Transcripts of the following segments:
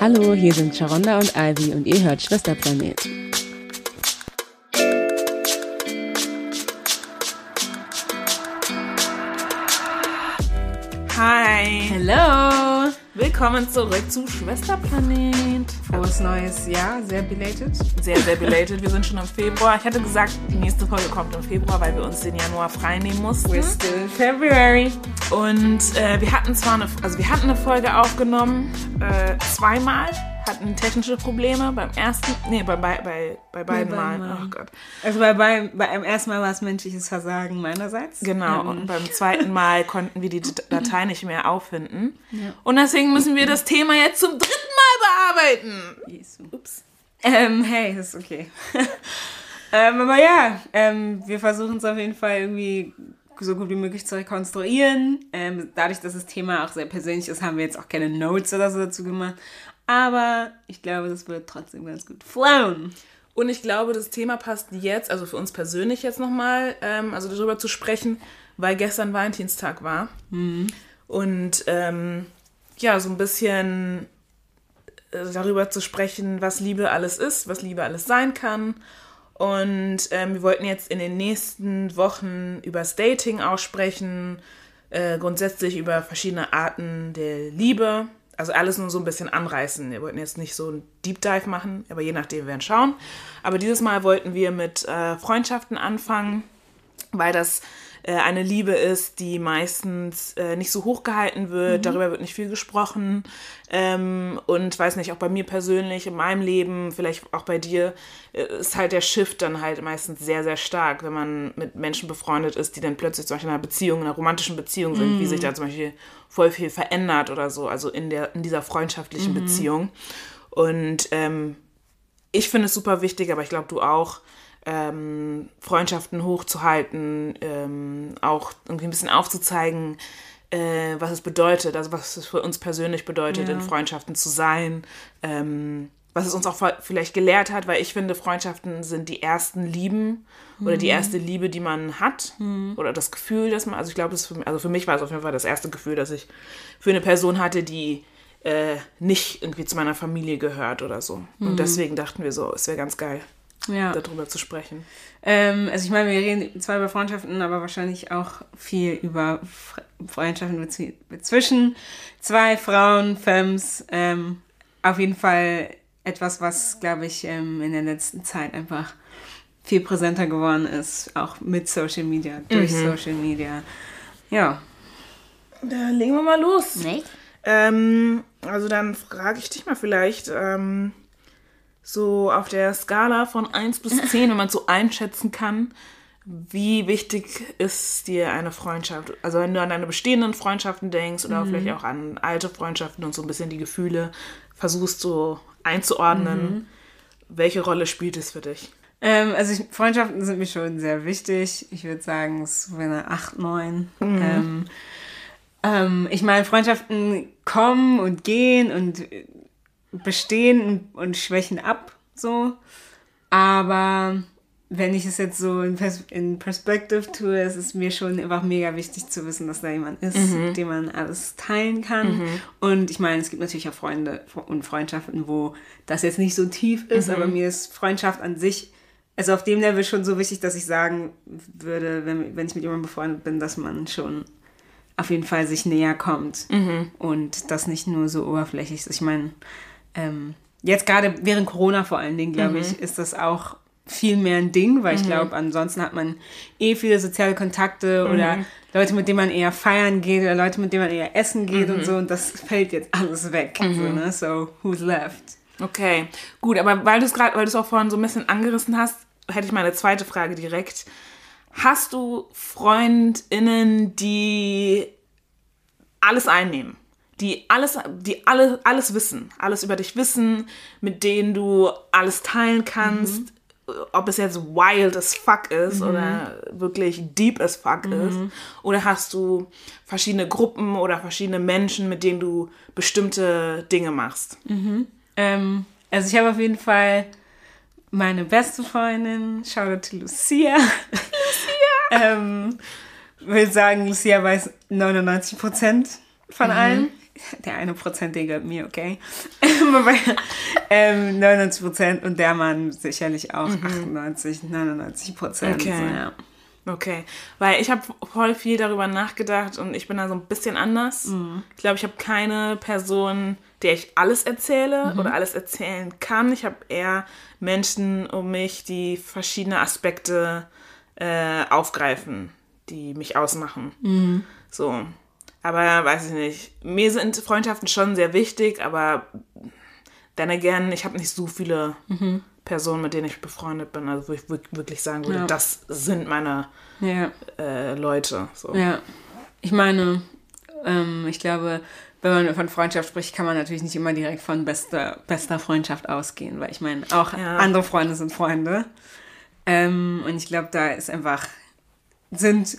Hallo, hier sind Sharonda und Ivy und ihr hört Schwesterplanet. Willkommen zurück zu Schwesterplanet. Frohes neues Jahr, sehr belated. Sehr, sehr belated. Wir sind schon im Februar. Ich hatte gesagt, die nächste Folge kommt im Februar, weil wir uns den Januar frei nehmen mussten. We're still February. Und äh, wir hatten zwar eine, also wir hatten eine Folge aufgenommen, äh, zweimal, hatten technische Probleme beim ersten, nee, bei, bei, bei, bei beiden Malen. Malen. Oh Gott. Also bei, bei, bei einem ersten Mal war es menschliches Versagen meinerseits. Genau, Ähm, und beim zweiten Mal konnten wir die Datei nicht mehr auffinden. Und deswegen müssen wir das Thema jetzt zum dritten Mal bearbeiten. Jesu. Ups. Ähm, hey, ist okay. ähm, aber ja, ähm, wir versuchen es auf jeden Fall irgendwie so gut wie möglich zu rekonstruieren. Ähm, dadurch, dass das Thema auch sehr persönlich ist, haben wir jetzt auch keine Notes oder so dazu gemacht. Aber ich glaube, das wird trotzdem ganz gut flown. Und ich glaube, das Thema passt jetzt, also für uns persönlich jetzt nochmal, ähm, also darüber zu sprechen, weil gestern Valentinstag war. Und ähm, ja, so ein bisschen äh, darüber zu sprechen, was Liebe alles ist, was Liebe alles sein kann. Und ähm, wir wollten jetzt in den nächsten Wochen über das Dating aussprechen, äh, grundsätzlich über verschiedene Arten der Liebe. Also alles nur so ein bisschen anreißen. Wir wollten jetzt nicht so ein Deep Dive machen, aber je nachdem wir werden schauen. Aber dieses Mal wollten wir mit äh, Freundschaften anfangen, weil das äh, eine Liebe ist, die meistens äh, nicht so hoch gehalten wird. Darüber wird nicht viel gesprochen. Ähm, und weiß nicht, auch bei mir persönlich, in meinem Leben, vielleicht auch bei dir, äh, ist halt der Shift dann halt meistens sehr, sehr stark, wenn man mit Menschen befreundet ist, die dann plötzlich zum Beispiel in einer Beziehung, in einer romantischen Beziehung sind, wie sich da zum Beispiel voll viel verändert oder so, also in, der, in dieser freundschaftlichen Beziehung. Und ähm, ich finde es super wichtig, aber ich glaube, du auch, ähm, Freundschaften hochzuhalten, ähm, auch irgendwie ein bisschen aufzuzeigen, äh, was es bedeutet, also was es für uns persönlich bedeutet, Ja. in Freundschaften zu sein, ähm, was es uns auch vielleicht gelehrt hat, weil ich finde, Freundschaften sind die ersten Lieben oder die erste Liebe, die man hat oder das Gefühl, dass man, also ich glaube, das für, also für mich war es auf jeden Fall das erste Gefühl, dass ich für eine Person hatte, die äh, nicht irgendwie zu meiner Familie gehört oder so. Und deswegen dachten wir so, es wäre ganz geil, Ja. darüber zu sprechen. Ähm, also ich meine, wir reden zwar über Freundschaften, aber wahrscheinlich auch viel über Fre Freundschaften zwischen zwei Frauen, Femmes. Ähm, auf jeden Fall etwas, was, glaube ich, ähm, in der letzten Zeit einfach viel präsenter geworden ist, auch mit Social Media, durch Social Media. Ja. Da legen wir mal los. Nicht? Ähm, also dann frage ich dich mal vielleicht, ähm, so auf der Skala von 1 bis 10, wenn man so einschätzen kann, wie wichtig ist dir eine Freundschaft? Also wenn du an deine bestehenden Freundschaften denkst oder vielleicht auch an alte Freundschaften und so ein bisschen die Gefühle versuchst so einzuordnen, welche Rolle spielt es für dich? Ähm, also ich, Freundschaften sind mir schon sehr wichtig. Ich würde sagen, es wäre eine 8, 9. Ähm, ähm, ich meine, Freundschaften kommen und gehen und bestehen und, schwächen ab, so. Aber wenn ich es jetzt so in, Pers in Perspective tue, ist es mir schon einfach mega wichtig zu wissen, dass da jemand ist, mit dem man alles teilen kann. Und ich meine, es gibt natürlich auch Freunde und Freundschaften, wo das jetzt nicht so tief ist, aber mir ist Freundschaft an sich, also auf dem Level schon so wichtig, dass ich sagen würde, wenn, wenn ich mit jemandem befreundet bin, dass man schon auf jeden Fall sich näher kommt und das nicht nur so oberflächlich ist. Ich meine, ähm, jetzt gerade während Corona vor allen Dingen, glaube ich, ist das auch viel mehr ein Ding, weil ich glaube, ansonsten hat man eh viele soziale Kontakte oder Leute, mit denen man eher feiern geht oder Leute, mit denen man eher essen geht und so und das fällt jetzt alles weg. So, ne? so who's left? Okay, gut, aber weil du es gerade, weil du es auch vorhin so ein bisschen angerissen hast, hätte ich mal eine zweite Frage direkt. Hast du FreundInnen, die alles einnehmen? Die alles, die alle, alles wissen, alles über dich wissen, mit denen du alles teilen kannst, ob es jetzt wild as fuck ist oder wirklich deep as fuck ist. Oder hast du verschiedene Gruppen oder verschiedene Menschen, mit denen du bestimmte Dinge machst? Ähm, also ich habe auf jeden Fall meine beste Freundin, to Lucia. Lucia! ähm, will sagen, Lucia weiß 99 Prozent von allem. der eine Prozent, der gehört mir, okay? ähm, 99 Prozent und der Mann sicherlich auch mhm. 98, 99 Prozent. Okay. So, ja. Okay, weil ich habe voll viel darüber nachgedacht und ich bin da so ein bisschen anders. Mhm. Ich glaube, ich habe keine Person, der ich alles erzähle mhm. oder alles erzählen kann. Ich habe eher Menschen um mich, die verschiedene Aspekte äh, aufgreifen, die mich ausmachen. Mhm. So. Aber weiß ich nicht. Mir sind Freundschaften schon sehr wichtig, aber dann again, ich habe nicht so viele Mhm. Personen, mit denen ich befreundet bin, also wo ich wirk- wirklich sagen würde, Ja. das sind meine Ja. äh, Leute. So. Ja, ich meine, ähm, ich glaube, wenn man von Freundschaft spricht, kann man natürlich nicht immer direkt von bester, bester Freundschaft ausgehen, weil ich meine, auch Ja. andere Freunde sind Freunde. Ähm, und ich glaube, da ist einfach, sind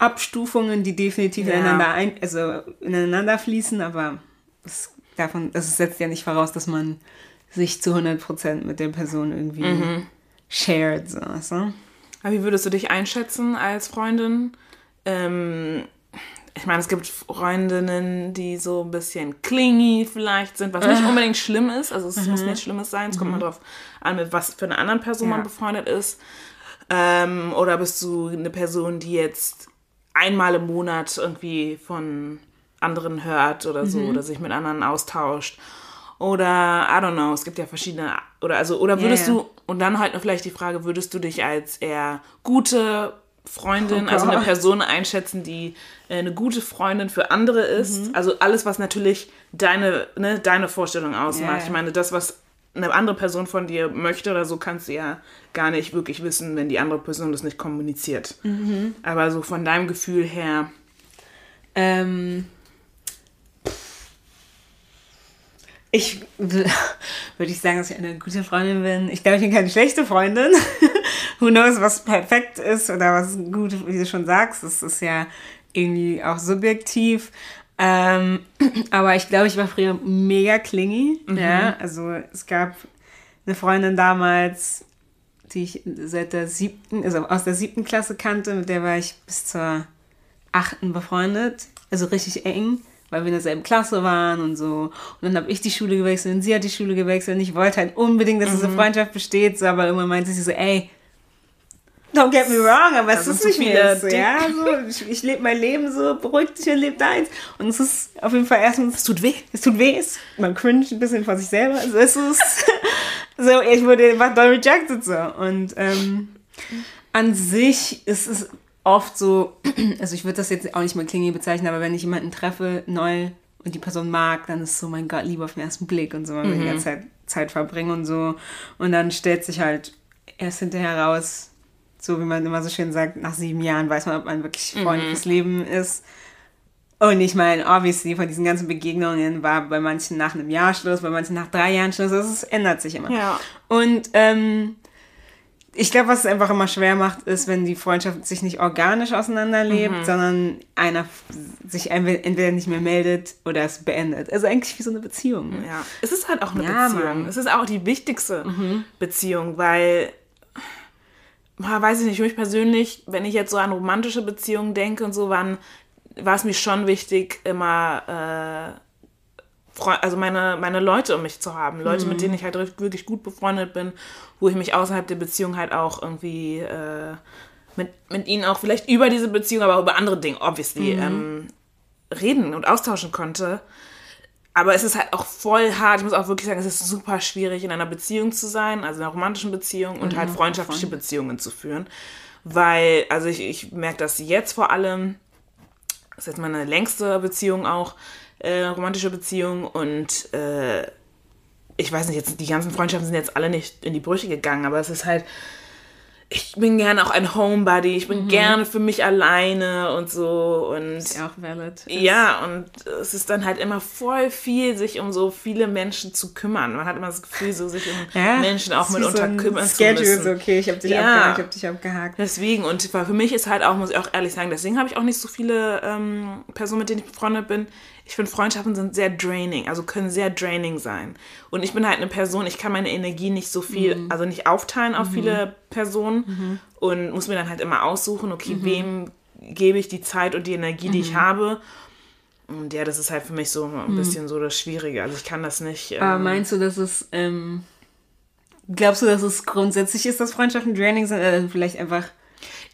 Abstufungen, die definitiv Ja. ineinander, ein, also ineinander fließen, aber das, davon, das setzt ja nicht voraus, dass man sich zu 100% mit der Person irgendwie Mhm. shared. So, du? Aber wie würdest du dich einschätzen als Freundin? Ähm, ich meine, es gibt Freundinnen, die so ein bisschen clingy vielleicht sind, was nicht unbedingt schlimm ist. Also es Mhm. muss nichts Schlimmes sein. Es kommt mal drauf an, mit was für einer anderen Person Ja. man befreundet ist. Ähm, oder bist du eine Person, die jetzt einmal im Monat irgendwie von anderen hört oder so Mhm. oder sich mit anderen austauscht. Oder, I don't know, es gibt ja verschiedene, oder also, oder würdest ja. du, und dann halt noch vielleicht die Frage, würdest du dich als eher gute Freundin, Oh also eine. Person einschätzen, die äh, eine gute Freundin für andere ist? Mhm. Also alles, was natürlich deine, ne, deine Vorstellung ausmacht. Ja. Ich meine, das, was eine andere Person von dir möchte oder so, kannst du ja gar nicht wirklich wissen, wenn die andere Person das nicht kommuniziert. Mhm. Aber so von deinem Gefühl her, Ähm, ich würde ich sagen, dass ich eine gute Freundin bin. Ich glaube, ich bin keine schlechte Freundin. Who knows, was perfekt ist oder was gut, wie du schon sagst. Das ist ja irgendwie auch subjektiv. Ähm, aber ich glaube, ich war früher mega clingy. Ja, also es gab eine Freundin damals, die ich seit der siebten, also aus der siebten Klasse kannte, mit der war ich bis zur achten befreundet, also richtig eng, weil wir in derselben Klasse waren und so. Und dann habe ich die Schule gewechselt und sie hat die Schule gewechselt. Und ich wollte halt unbedingt, dass diese Freundschaft besteht, so, aber irgendwann meinte sie so, ey, don't get me wrong, aber es ist nicht mehr so, ja, so, ich, ich lebe mein Leben so, beruhig dich und lebe deins. Und es ist auf jeden Fall erstens, es tut weh. es tut weh, es, man cringe ein bisschen vor sich selber. Also es ist so, ich wurde einfach doll rejected so. Und ähm, an sich ist es oft so, also ich würde das jetzt auch nicht mal klingy bezeichnen, aber wenn ich jemanden treffe, neu und die Person mag, dann ist es so, mein Gott, Liebe auf den ersten Blick und so, weil wir die ganze Zeit Zeit verbringen und so. Und dann stellt sich halt erst hinterher raus, so wie man immer so schön sagt, nach sieben Jahren weiß man, ob man wirklich Freund fürs Leben ist. Und ich meine, obviously, von diesen ganzen Begegnungen war bei manchen nach einem Jahr Schluss, bei manchen nach drei Jahren Schluss. Also es ändert sich immer. Ja. Und ähm, ich glaube, was es einfach immer schwer macht, ist, wenn die Freundschaft sich nicht organisch auseinanderlebt, sondern einer sich entweder nicht mehr meldet oder es beendet. Also eigentlich wie so eine Beziehung. ne? Ja, es ist halt auch eine Ja, Beziehung. Mann. Mhm. Es ist auch die wichtigste Beziehung, weil, weiß ich nicht, für mich persönlich, wenn ich jetzt so an romantische Beziehungen denke und so, waren, war es mir schon wichtig, immer, äh, also meine, meine Leute um mich zu haben. Leute, Mhm. mit denen ich halt wirklich gut befreundet bin, wo ich mich außerhalb der Beziehung halt auch irgendwie äh, mit, mit ihnen auch vielleicht über diese Beziehung, aber auch über andere Dinge, obviously, Mhm. ähm, reden und austauschen konnte. Aber es ist halt auch voll hart. Ich muss auch wirklich sagen, es ist super schwierig, in einer Beziehung zu sein, also in einer romantischen Beziehung und halt freundschaftliche Beziehungen zu führen. Weil, also ich, ich merke das jetzt vor allem, das ist jetzt meine längste Beziehung auch, äh, romantische Beziehung und äh, ich weiß nicht, jetzt die ganzen Freundschaften sind jetzt alle nicht in die Brüche gegangen, aber es ist halt, ich bin gerne auch ein Homebody, ich bin gerne für mich alleine und so und Ist ja auch valid. ja, und es ist dann halt immer voll viel, sich um so viele Menschen zu kümmern. Man hat immer das Gefühl, so sich um Menschen auch mitunter so kümmern zu Schedule, müssen. so, okay, ich habe dich Ja. abgehakt, ich habe dich abgehakt. Deswegen, und für mich ist halt auch, muss ich auch ehrlich sagen, deswegen habe ich auch nicht so viele ähm, Personen, mit denen ich befreundet bin. Ich finde, Freundschaften sind sehr draining, also können sehr draining sein. Und ich bin halt eine Person, ich kann meine Energie nicht so viel, Mhm. also nicht aufteilen auf viele Personen und muss mir dann halt immer aussuchen, okay, Mhm. wem gebe ich die Zeit und die Energie, die ich habe. Und ja, das ist halt für mich so ein bisschen so das Schwierige. Also ich kann das nicht. Ähm, Aber meinst du, dass es, ähm, glaubst du, dass es grundsätzlich ist, dass Freundschaften draining sind? Oder vielleicht einfach.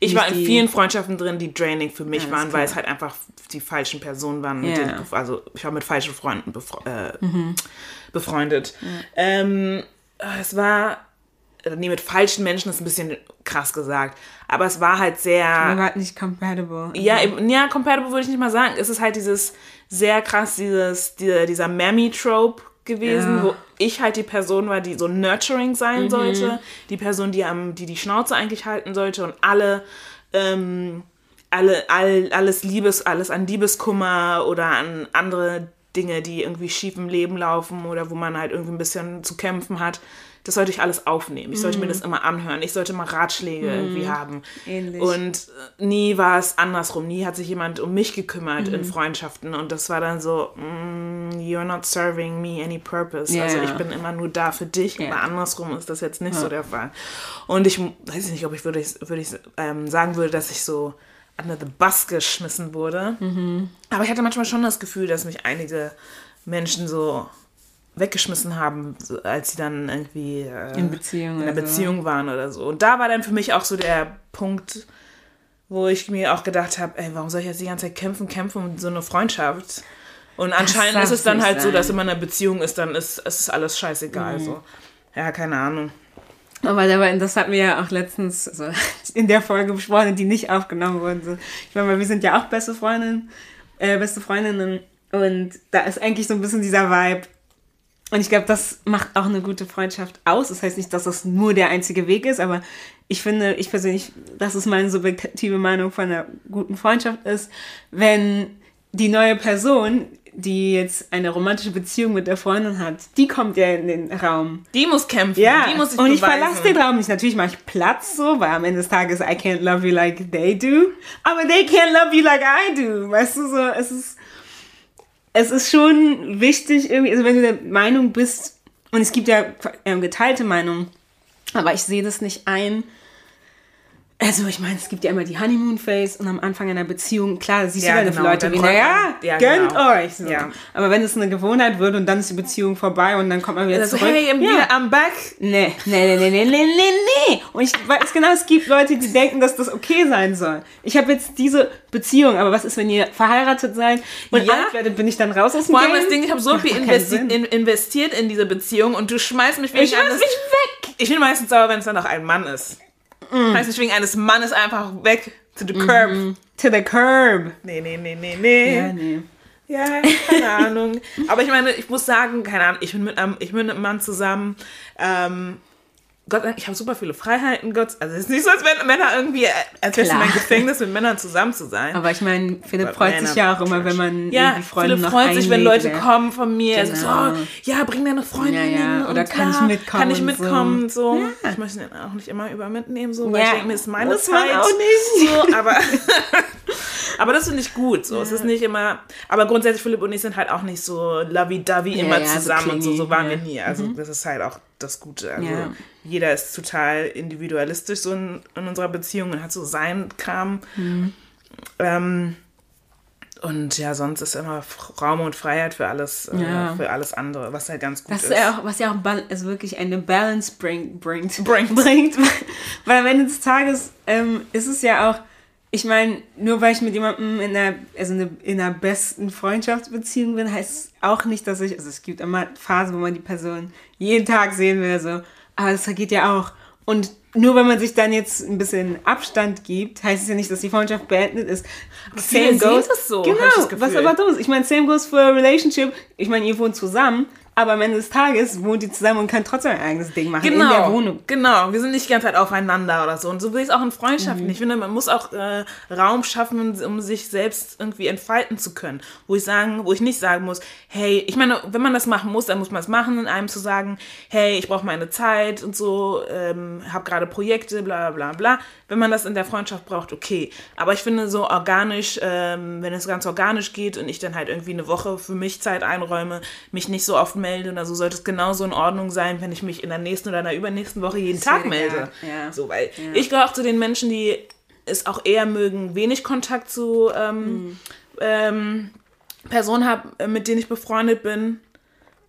Ich war in vielen Freundschaften drin, die draining für mich Alles waren, weil es halt einfach die falschen Personen waren. Mit Ja. denen also ich war mit falschen Freunden befre äh, befreundet. Ähm, es war, äh, nee, mit falschen Menschen ist ein bisschen krass gesagt. Aber es war halt sehr. Aber halt nicht compatible. Ja, eben- ja, compatible würde ich nicht mal sagen. Es ist halt dieses sehr krass, dieses, dieser, dieser Mammy-Trope gewesen, Ja. wo ich halt die Person war, die so nurturing sein sollte, die Person, die am, die die Schnauze eigentlich halten sollte und alle, ähm, alle, all, alles Liebes, alles an Liebeskummer oder an andere Dinge, die irgendwie schief im Leben laufen oder wo man halt irgendwie ein bisschen zu kämpfen hat. Das sollte ich alles aufnehmen. Ich sollte mir das immer anhören. Ich sollte mal Ratschläge irgendwie haben. Ähnlich. Und äh, nie war es andersrum. Nie hat sich jemand um mich gekümmert in Freundschaften. Und das war dann so, mm, you're not serving me any purpose. Ja. Also ich bin immer nur da für dich. Ja. Aber andersrum ist das jetzt nicht so der Fall. Und ich weiß nicht, ob ich würde, würde ich ähm, sagen würde, dass ich so under the bus geschmissen wurde. Aber ich hatte manchmal schon das Gefühl, dass mich einige Menschen so weggeschmissen haben, als sie dann irgendwie äh, In Beziehung in einer oder so. Beziehung waren oder so. Und da war dann für mich auch so der Punkt, wo ich mir auch gedacht habe, ey, warum soll ich jetzt die ganze Zeit kämpfen, kämpfen um so eine Freundschaft? Und anscheinend ist es dann halt so, dass sein. wenn man in einer Beziehung ist, dann ist es ist alles scheißegal. So. Ja, keine Ahnung. Aber das hatten wir ja auch letztens so in der Folge besprochen, die nicht aufgenommen wurde. Ich meine, wir sind ja auch beste Freundinnen, äh, beste Freundinnen und da ist eigentlich so ein bisschen dieser Vibe. Und ich glaube, das macht auch eine gute Freundschaft aus. Das heißt nicht, dass das nur der einzige Weg ist, aber ich finde, ich persönlich, das ist meine subjektive Meinung von einer guten Freundschaft ist, wenn die neue Person, die jetzt eine romantische Beziehung mit der Freundin hat, die kommt ja in den Raum. Die muss kämpfen. Ja, die muss sich und ich beweisen. verlasse den Raum nicht. Natürlich mache ich Platz so, weil am Ende des Tages I can't love you like they do. Aber they can't love you like I do. Weißt du, so, es ist, es ist schon wichtig irgendwie, also wenn du der Meinung bist, und es gibt ja ähm, geteilte Meinungen, aber ich sehe das nicht ein. Also ich meine, es gibt ja immer die Honeymoon Phase und am Anfang einer Beziehung, klar, siehst Ja, du genau, für Leute wie, naja, ja, gönnt genau. euch. So. Ja. Aber wenn es eine Gewohnheit wird und dann ist die Beziehung vorbei und dann kommt man wieder Also, zurück. hey, I'm, ja. I'm back. Nee, nee, nee, nee, nee, nee, nee, nee. Und ich weiß genau, es gibt Leute, die denken, dass das okay sein soll. Ich habe jetzt diese Beziehung, aber was ist, wenn ihr verheiratet seid und Ja. alt werdet, bin ich dann raus aus dem Vor allem Game? das Ding, ich habe so viel investi in, investiert in diese Beziehung und du schmeißt mich wegen Ich schmeiß mich weg. Ich bin meistens sauer, wenn es dann noch ein Mann ist. Mm. Wegen eines Mannes einfach weg to the curb. To the curb. Nee, nee, nee, nee, nee. Ja, nee. Ja, keine Ahnung. Aber ich meine, ich muss sagen, keine Ahnung, ich bin mit einem, ich bin mit einem Mann zusammen. Ähm, Gott, ich habe super viele Freiheiten. Gott, also es ist nicht so, als wären Männer irgendwie, äh, als wäre mein Gefängnis, mit Männern zusammen zu sein. Aber ich meine, Philipp freut man, sich ja auch I'm immer, wenn man ja, irgendwie Freunde Philipp freut sich, wenn Leute ja. kommen von mir. Genau. So, oh, ja, bring deine Freundin Ja, ja. und Oder kann bla. ich mitkommen Kann ich mitkommen? So. Ja. Ich möchte den auch nicht immer über mitnehmen, so, weil Ja, ich denke mir, ist meine muss man Zeit. auch nicht. So, aber, aber das finde ich gut. So. Es ist nicht immer. Aber grundsätzlich, Philipp und ich sind halt auch nicht so lovey-dovey Ja, immer ja, so zusammen und so. So waren ja. wir nie. Also, das ist halt auch das Gute. Also, Ja. jeder ist total individualistisch so in, in unserer Beziehung und hat so seinen Kram. Mhm. Ähm, und ja, sonst ist immer Raum und Freiheit für alles, äh, Ja. für alles andere, was halt ganz gut Das ist. ja auch, was ja auch also wirklich eine Balance bring, bringt. Bringt. bringt. Weil am Ende des Tages ähm, ist es ja auch, ich meine, nur weil ich mit jemandem in einer, also in einer besten Freundschaftsbeziehung bin, heißt es auch nicht, dass ich, also es gibt immer Phasen, wo man die Person jeden Tag sehen will, so, aber das geht ja auch. Und nur wenn man sich dann jetzt ein bisschen Abstand gibt, heißt es ja nicht, dass die Freundschaft beendet ist. viele sehen das so, Genau, was aber dumm ist. Ich meine, same goes for a relationship. Ich meine, ihr wohnt zusammen, aber am Ende des Tages wohnt ihr zusammen und könnt trotzdem ein eigenes Ding machen in der Genau, Wohnung. genau. Wir sind nicht die ganze Zeit aufeinander oder so. Und so will ich es auch in Mhm. Freundschaften. Ich finde, man muss auch äh, Raum schaffen, um sich selbst irgendwie entfalten zu können. Wo ich sagen, wo ich nicht sagen muss, hey, ich meine, wenn man das machen muss, dann muss man es machen, in einem zu sagen, hey, ich brauche meine Zeit und so, ähm, habe gerade Projekte, bla bla bla. Wenn man das in der Freundschaft braucht, okay. Aber ich finde so organisch, ähm, wenn es ganz organisch geht und ich dann halt irgendwie eine Woche für mich Zeit einräume, mich nicht so oft melde oder so, sollte es genauso in Ordnung sein, wenn ich mich in der nächsten oder in der übernächsten Woche jeden Tag ja, melde. ja. So, weil ich gehöre auch zu den Menschen, die es auch eher mögen, wenig Kontakt zu ähm, Mhm. ähm, Personen habe, mit denen ich befreundet bin.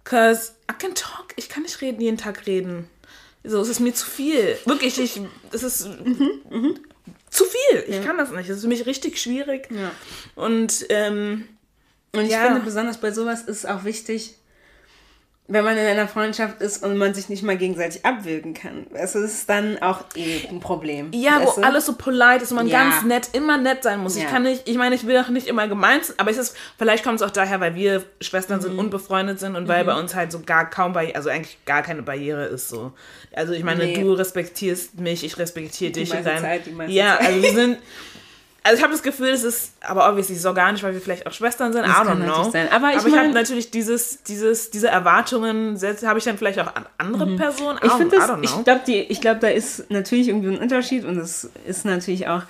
Cause I can talk. Ich kann nicht reden, jeden Tag reden. So, es ist mir zu viel. Wirklich, ich, es ist mhm, zu viel. Ich ja. kann das nicht. Es ist für mich richtig schwierig. Ja. Und, ähm, und ich ja. finde, besonders bei sowas ist auch wichtig, wenn man in einer Freundschaft ist und man sich nicht mal gegenseitig abwürgen kann. Es ist dann auch eh ein Problem. Ja, wo alles so polite ist und man ja. ganz nett, immer nett sein muss. Ja. Ich kann nicht, ich meine, ich will auch nicht immer gemeint sein, aber es ist, vielleicht kommt es auch daher, weil wir Schwestern mhm. sind und befreundet sind und mhm. weil bei uns halt so gar kaum Barriere, also eigentlich gar keine Barriere ist so. Also ich meine, nee. du respektierst mich, ich respektiere dich. Die dein, Zeit, die ja, also wir sind, Also ich habe das Gefühl, es ist, aber obviously so gar nicht, weil wir vielleicht auch Schwestern sind. Das I don't know. Sein. Aber ich, aber ich habe natürlich dieses, dieses, diese Erwartungen, habe ich dann vielleicht auch an andere mhm. Personen. Ich finde das, ich glaube, glaub, da ist natürlich irgendwie ein Unterschied und es ist natürlich auch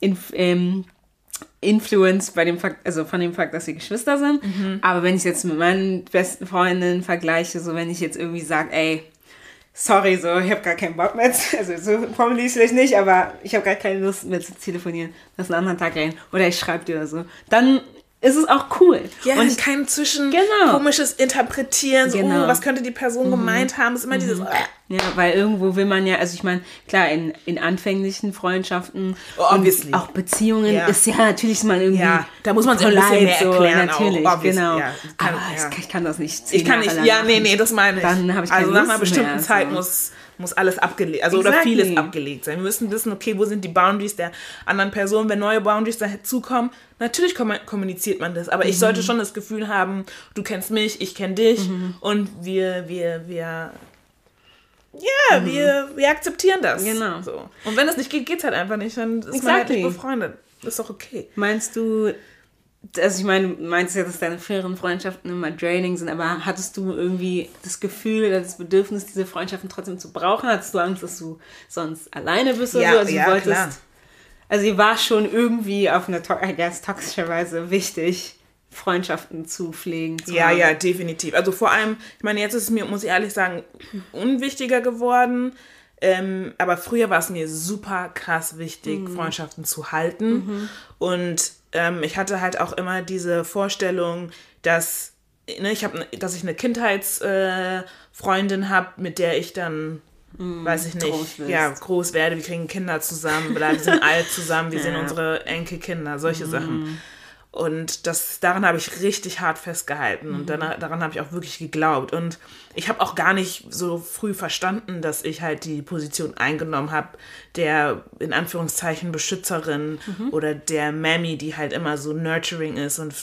in, ähm, Influence bei dem Fakt, also von dem Fakt, dass sie Geschwister sind. Mhm. Aber wenn ich jetzt mit meinen besten Freundinnen vergleiche, so wenn ich jetzt irgendwie sage, ey, sorry, so, ich habe gar keinen Bock mehr, also so formuliere ich vielleicht nicht, aber ich habe gar keine Lust mehr zu telefonieren, lass einen anderen Tag rein. Oder ich schreibe dir oder so, dann ist es auch cool. Ja, und kein zwischen genau. komisches Interpretieren, so, genau. oh, was könnte die Person mhm. gemeint haben, ist immer mhm. dieses... Äh. Ja, weil irgendwo will man ja, also ich meine, klar, in, in anfänglichen Freundschaften oh, und auch Beziehungen ja. ist ja natürlich mal irgendwie. Ja, da muss man sich ein bisschen mehr erklären. So, natürlich, auch, genau. Ja, kann, Aber ja. ich kann das nicht. Ich kann nicht, ja, nee, nee, das meine ich. Dann habe ich Also nach einer bestimmten mehr, Zeit so. muss muss alles abgelegt, also exactly. oder vieles abgelegt sein. Wir müssen wissen, okay, wo sind die Boundaries der anderen Person, wenn neue Boundaries dazukommen. Natürlich kommuniziert man das, aber mhm. ich sollte schon das Gefühl haben, du kennst mich, ich kenne dich mhm. und wir, wir, wir ja, mhm. wir, wir akzeptieren das. Genau. So. Und wenn es nicht geht, geht es halt einfach nicht. Dann ist exactly. man halt nicht befreundet. Das ist doch okay. Meinst du, also ich meine, du meinst ja, dass deine früheren Freundschaften immer draining sind, aber hattest du irgendwie das Gefühl oder das Bedürfnis, diese Freundschaften trotzdem zu brauchen? Hattest du Angst, dass du sonst alleine bist oder ja, so? Also ja, wolltest, klar. Also ihr war schon irgendwie auf eine, I guess, toxische Weise wichtig, Freundschaften zu pflegen. Zu ja, haben. ja, definitiv. Also vor allem, ich meine, jetzt ist es mir, muss ich ehrlich sagen, unwichtiger geworden. Ähm, aber früher war es mir super krass wichtig, mhm. Freundschaften zu halten. Mhm. Und ähm, ich hatte halt auch immer diese Vorstellung, dass, ne, ich hab, dass ich eine Kindheitsfreundin äh, habe, mit der ich dann Mm, weiß ich nicht, groß ja, groß werde, wir kriegen Kinder zusammen, wir sind alt zusammen, wir ja. sind unsere Enkelkinder, solche mm. Sachen. Und das, daran habe ich richtig hart festgehalten und mhm. danach, daran habe ich auch wirklich geglaubt. Und ich habe auch gar nicht so früh verstanden, dass ich halt die Position eingenommen habe, der in Anführungszeichen Beschützerin mhm. oder der Mammy, die halt immer so nurturing ist und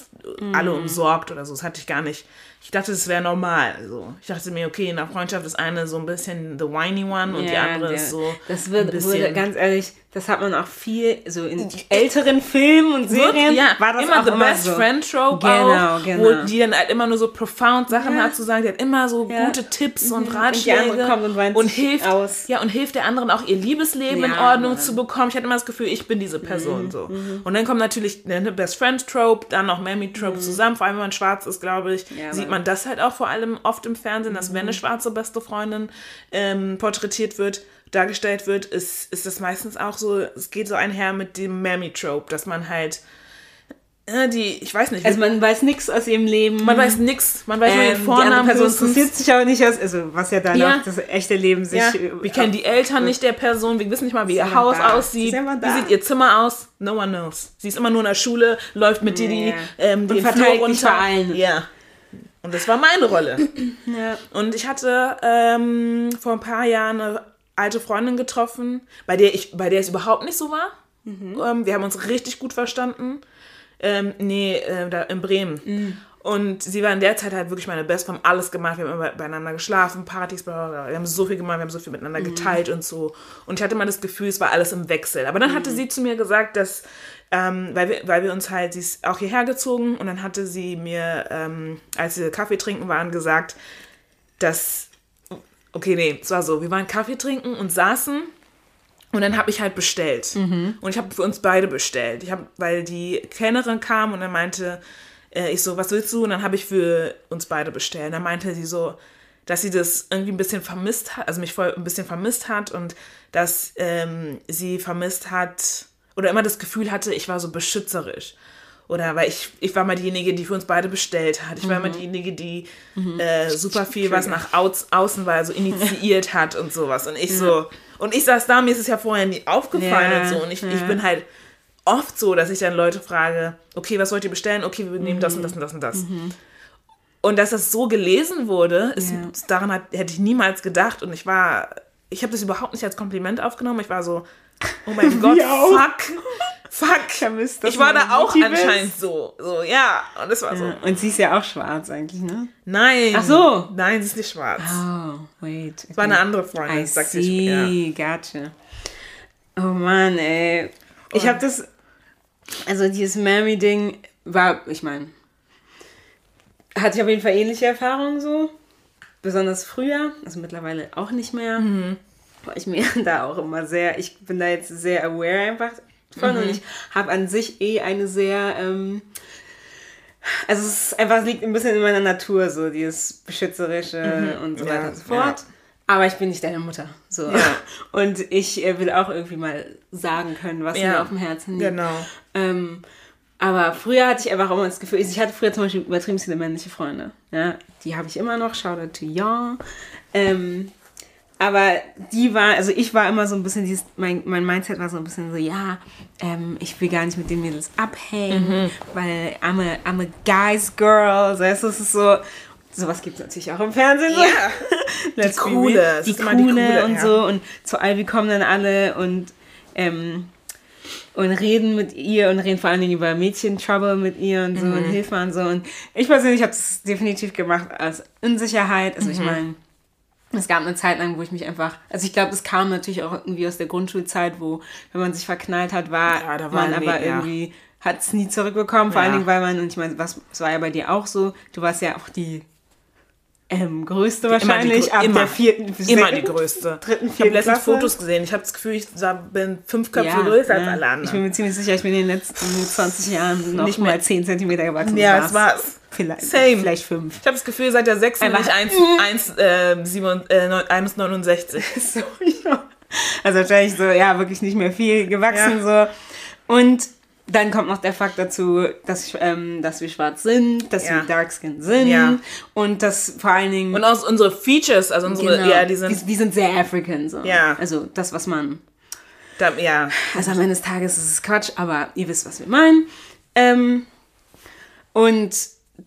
mhm. alle umsorgt oder so. Das hatte ich gar nicht ich dachte, es wäre normal. So. Ich dachte mir, okay, in der Freundschaft ist eine so ein bisschen the whiny one und ja, die andere der, ist so. Das wird, wurde, ganz ehrlich, das hat man auch viel, so in älteren Filmen und Serien, ja, war das immer auch the immer best so. friend trope genau, auch, genau. wo die dann halt immer nur so profound Sachen ja. hat zu sagen, die hat immer so ja. gute Tipps und Ratschläge und, kommt und, und hilft, aus. ja und hilft der anderen auch ihr Liebesleben in Ordnung Mann. zu bekommen. Ich hatte immer das Gefühl, ich bin diese Person mhm. so. Mhm. Und dann kommt natürlich eine Best Friend Trope, dann noch Mammy Trope mhm. zusammen, vor allem wenn man schwarz ist, glaube ich, sieht man das halt auch vor allem oft im Fernsehen, dass wenn eine mhm. schwarze beste Freundin ähm, porträtiert wird, dargestellt wird, ist, ist das meistens auch so, es geht so einher mit dem Mammy-Trope, dass man halt äh, die, ich weiß nicht. Also man weiß nichts aus ihrem Leben. Man weiß nichts. Man weiß ähm, nur den Vornamen. Die Person interessiert sich auch nicht aus, also was ja dann ja. das echte Leben sich... Ja. Wir kennen die Eltern nicht der Person, wir wissen nicht mal, wie ihr Haus da. aussieht. Wie sieht ihr Zimmer aus? No one knows. Sie ist immer nur in der Schule, läuft mit dir die, ähm, die Und verteilt runter. Ja. Und das war meine Rolle. Ja. Und ich hatte ähm, vor ein paar Jahren eine alte Freundin getroffen, bei der ich, bei der es überhaupt nicht so war. Mhm. Ähm, wir haben uns richtig gut verstanden. Ähm, nee, äh, da in Bremen. Mhm. Und sie war in der Zeit halt wirklich meine Best. Wir haben alles gemacht. Wir haben immer beieinander geschlafen, Partys, bla, bla, bla. Wir haben so viel gemacht, wir haben so viel miteinander mhm. geteilt und so. Und ich hatte mal das Gefühl, es war alles im Wechsel. Aber dann hatte mhm. sie zu mir gesagt, dass, ähm, weil, wir, weil wir uns halt, sie ist auch hierher gezogen und dann hatte sie mir, ähm, als wir Kaffee trinken waren, gesagt, dass, okay, nee, es war so, wir waren Kaffee trinken und saßen und dann habe ich halt bestellt. Mhm. Und ich habe für uns beide bestellt. Ich habe, weil die Kellnerin kam und dann meinte äh, ich so, was willst du? Und dann habe ich für uns beide bestellt. Und dann meinte sie so, dass sie das irgendwie ein bisschen vermisst hat, also mich voll ein bisschen vermisst hat und dass ähm, sie vermisst hat oder immer das Gefühl hatte, ich war so beschützerisch. Oder weil ich, ich war mal diejenige, die für uns beide bestellt hat. Ich war mal diejenige, die äh, super viel was nach au außen war, so initiiert hat und sowas. Und ich so, und ich saß da, mir ist es ja vorher nie aufgefallen Ja, und so. Und ich, ich ja. bin halt oft so, dass ich dann Leute frage, okay, was wollt ihr bestellen? Okay, wir nehmen das und das und das und das. Und dass das so gelesen wurde, ist, Ja. daran hat, hätte ich niemals gedacht. Und ich war, ich habe das überhaupt nicht als Kompliment aufgenommen. Ich war so, oh mein Gott, fuck, fuck. vermisst, dass Ich war da auch Mutti bist. anscheinend so, so, ja. Und es war so, Ja, Und sie ist ja auch schwarz eigentlich, ne? nein. Ach so. Nein, sie ist nicht schwarz. Oh, wait. Es war eine andere Freundin, I sagte ich. see, gotcha. Oh Mann, ey. Ich habe das, also dieses Mammy-Ding war, ich meine, hatte ich auf jeden Fall ähnliche Erfahrungen so. Besonders früher, also mittlerweile auch nicht mehr. War ich mir da auch immer sehr, ich bin da jetzt sehr aware einfach von und ich habe an sich eh eine sehr, ähm, also es ist einfach, es liegt ein bisschen in meiner Natur, so dieses Beschützerische und so Ja, weiter und so fort. Aber ich bin nicht deine Mutter. So. Ja. Und ich äh, will auch irgendwie mal sagen können, was Ja, mir auf dem Herzen liegt. Genau. Ähm, aber früher hatte ich einfach immer das Gefühl, ich hatte früher zum Beispiel übertrieben viele männliche Freunde. Ja, die habe ich immer noch. Shout out to Young. Ähm, aber die war, also ich war immer so ein bisschen, dieses, mein, mein Mindset war so ein bisschen so, ja, ähm, ich will gar nicht mit den Mädels abhängen, Mhm. weil I'm a, I'm a guy's girl. Weißt du, es ist so, sowas gibt es natürlich auch im Fernsehen. Ja. Let's be coole, es Die die coole und ja. so. Und zu Ivy kommen dann alle und, ähm, und reden mit ihr und reden vor allen Dingen über Mädchen-Trouble mit ihr und so Mhm. und Hilfe und so. Und ich persönlich habe das definitiv gemacht als Unsicherheit. Also Mhm. ich meine, es gab eine Zeit lang, wo ich mich einfach, also ich glaube, es kam natürlich auch irgendwie aus der Grundschulzeit, wo, wenn man sich verknallt hat, war, Ja, da war man nie- aber ja. irgendwie, hat es nie zurückbekommen. Vor Ja. allen Dingen, weil man, und ich meine, was, es war ja bei dir auch so, du warst ja auch die ähm, größte immer die wahrscheinlich, grö- ab immer. der vierten, bis Immer die größte. dritten, ich habe vierten letztens. Fotos gesehen. Ich habe das Gefühl, ich bin fünf Köpfe größer als alle Ich anderen. bin mir ziemlich sicher, ich bin in den letzten 20 Jahren noch Nicht mal 10 Zentimeter gewachsen. Ja, Das es war's. Vielleicht, Same. vielleicht 5. Ich habe das Gefühl, seit der 6. bin ich 1, 1, äh, 7, äh, 1,69. so, ja. Also wahrscheinlich so, ja, wirklich nicht mehr viel gewachsen so. Und dann kommt noch der Fakt dazu, dass, ähm, dass wir schwarz sind, dass Ja. wir dark skin sind Ja. und dass vor allen Dingen Und auch unsere Features, also unsere, genau, ja, die sind, die, die sind sehr African so. Ja. Also das, was man da, ja, Also am Ende des Tages ist es Quatsch, aber ihr wisst, was wir meinen. Ähm, und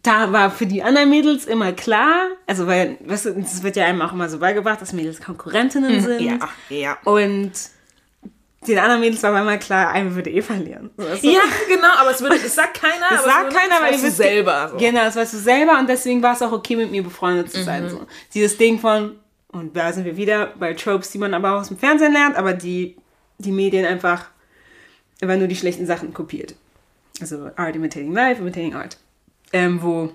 da war für die anderen Mädels immer klar, also weil, weißt du, es wird ja einem auch immer so beigebracht, dass Mädels Konkurrentinnen sind. ja, ja. Und den anderen Mädels war immer klar, eine würde eh verlieren. So, weißt du? Ja, genau, aber es, würde, es sagt keiner. Das aber sagt es keiner, weil weißt du selber. So. Genau, das weißt du selber und deswegen war es auch okay, mit mir befreundet zu sein. So. Dieses Ding von, und da sind wir wieder bei Tropes, die man aber auch aus dem Fernsehen lernt, aber die die Medien einfach immer nur die schlechten Sachen kopiert. Also Art imitating life, imitating art. Ähm, wo,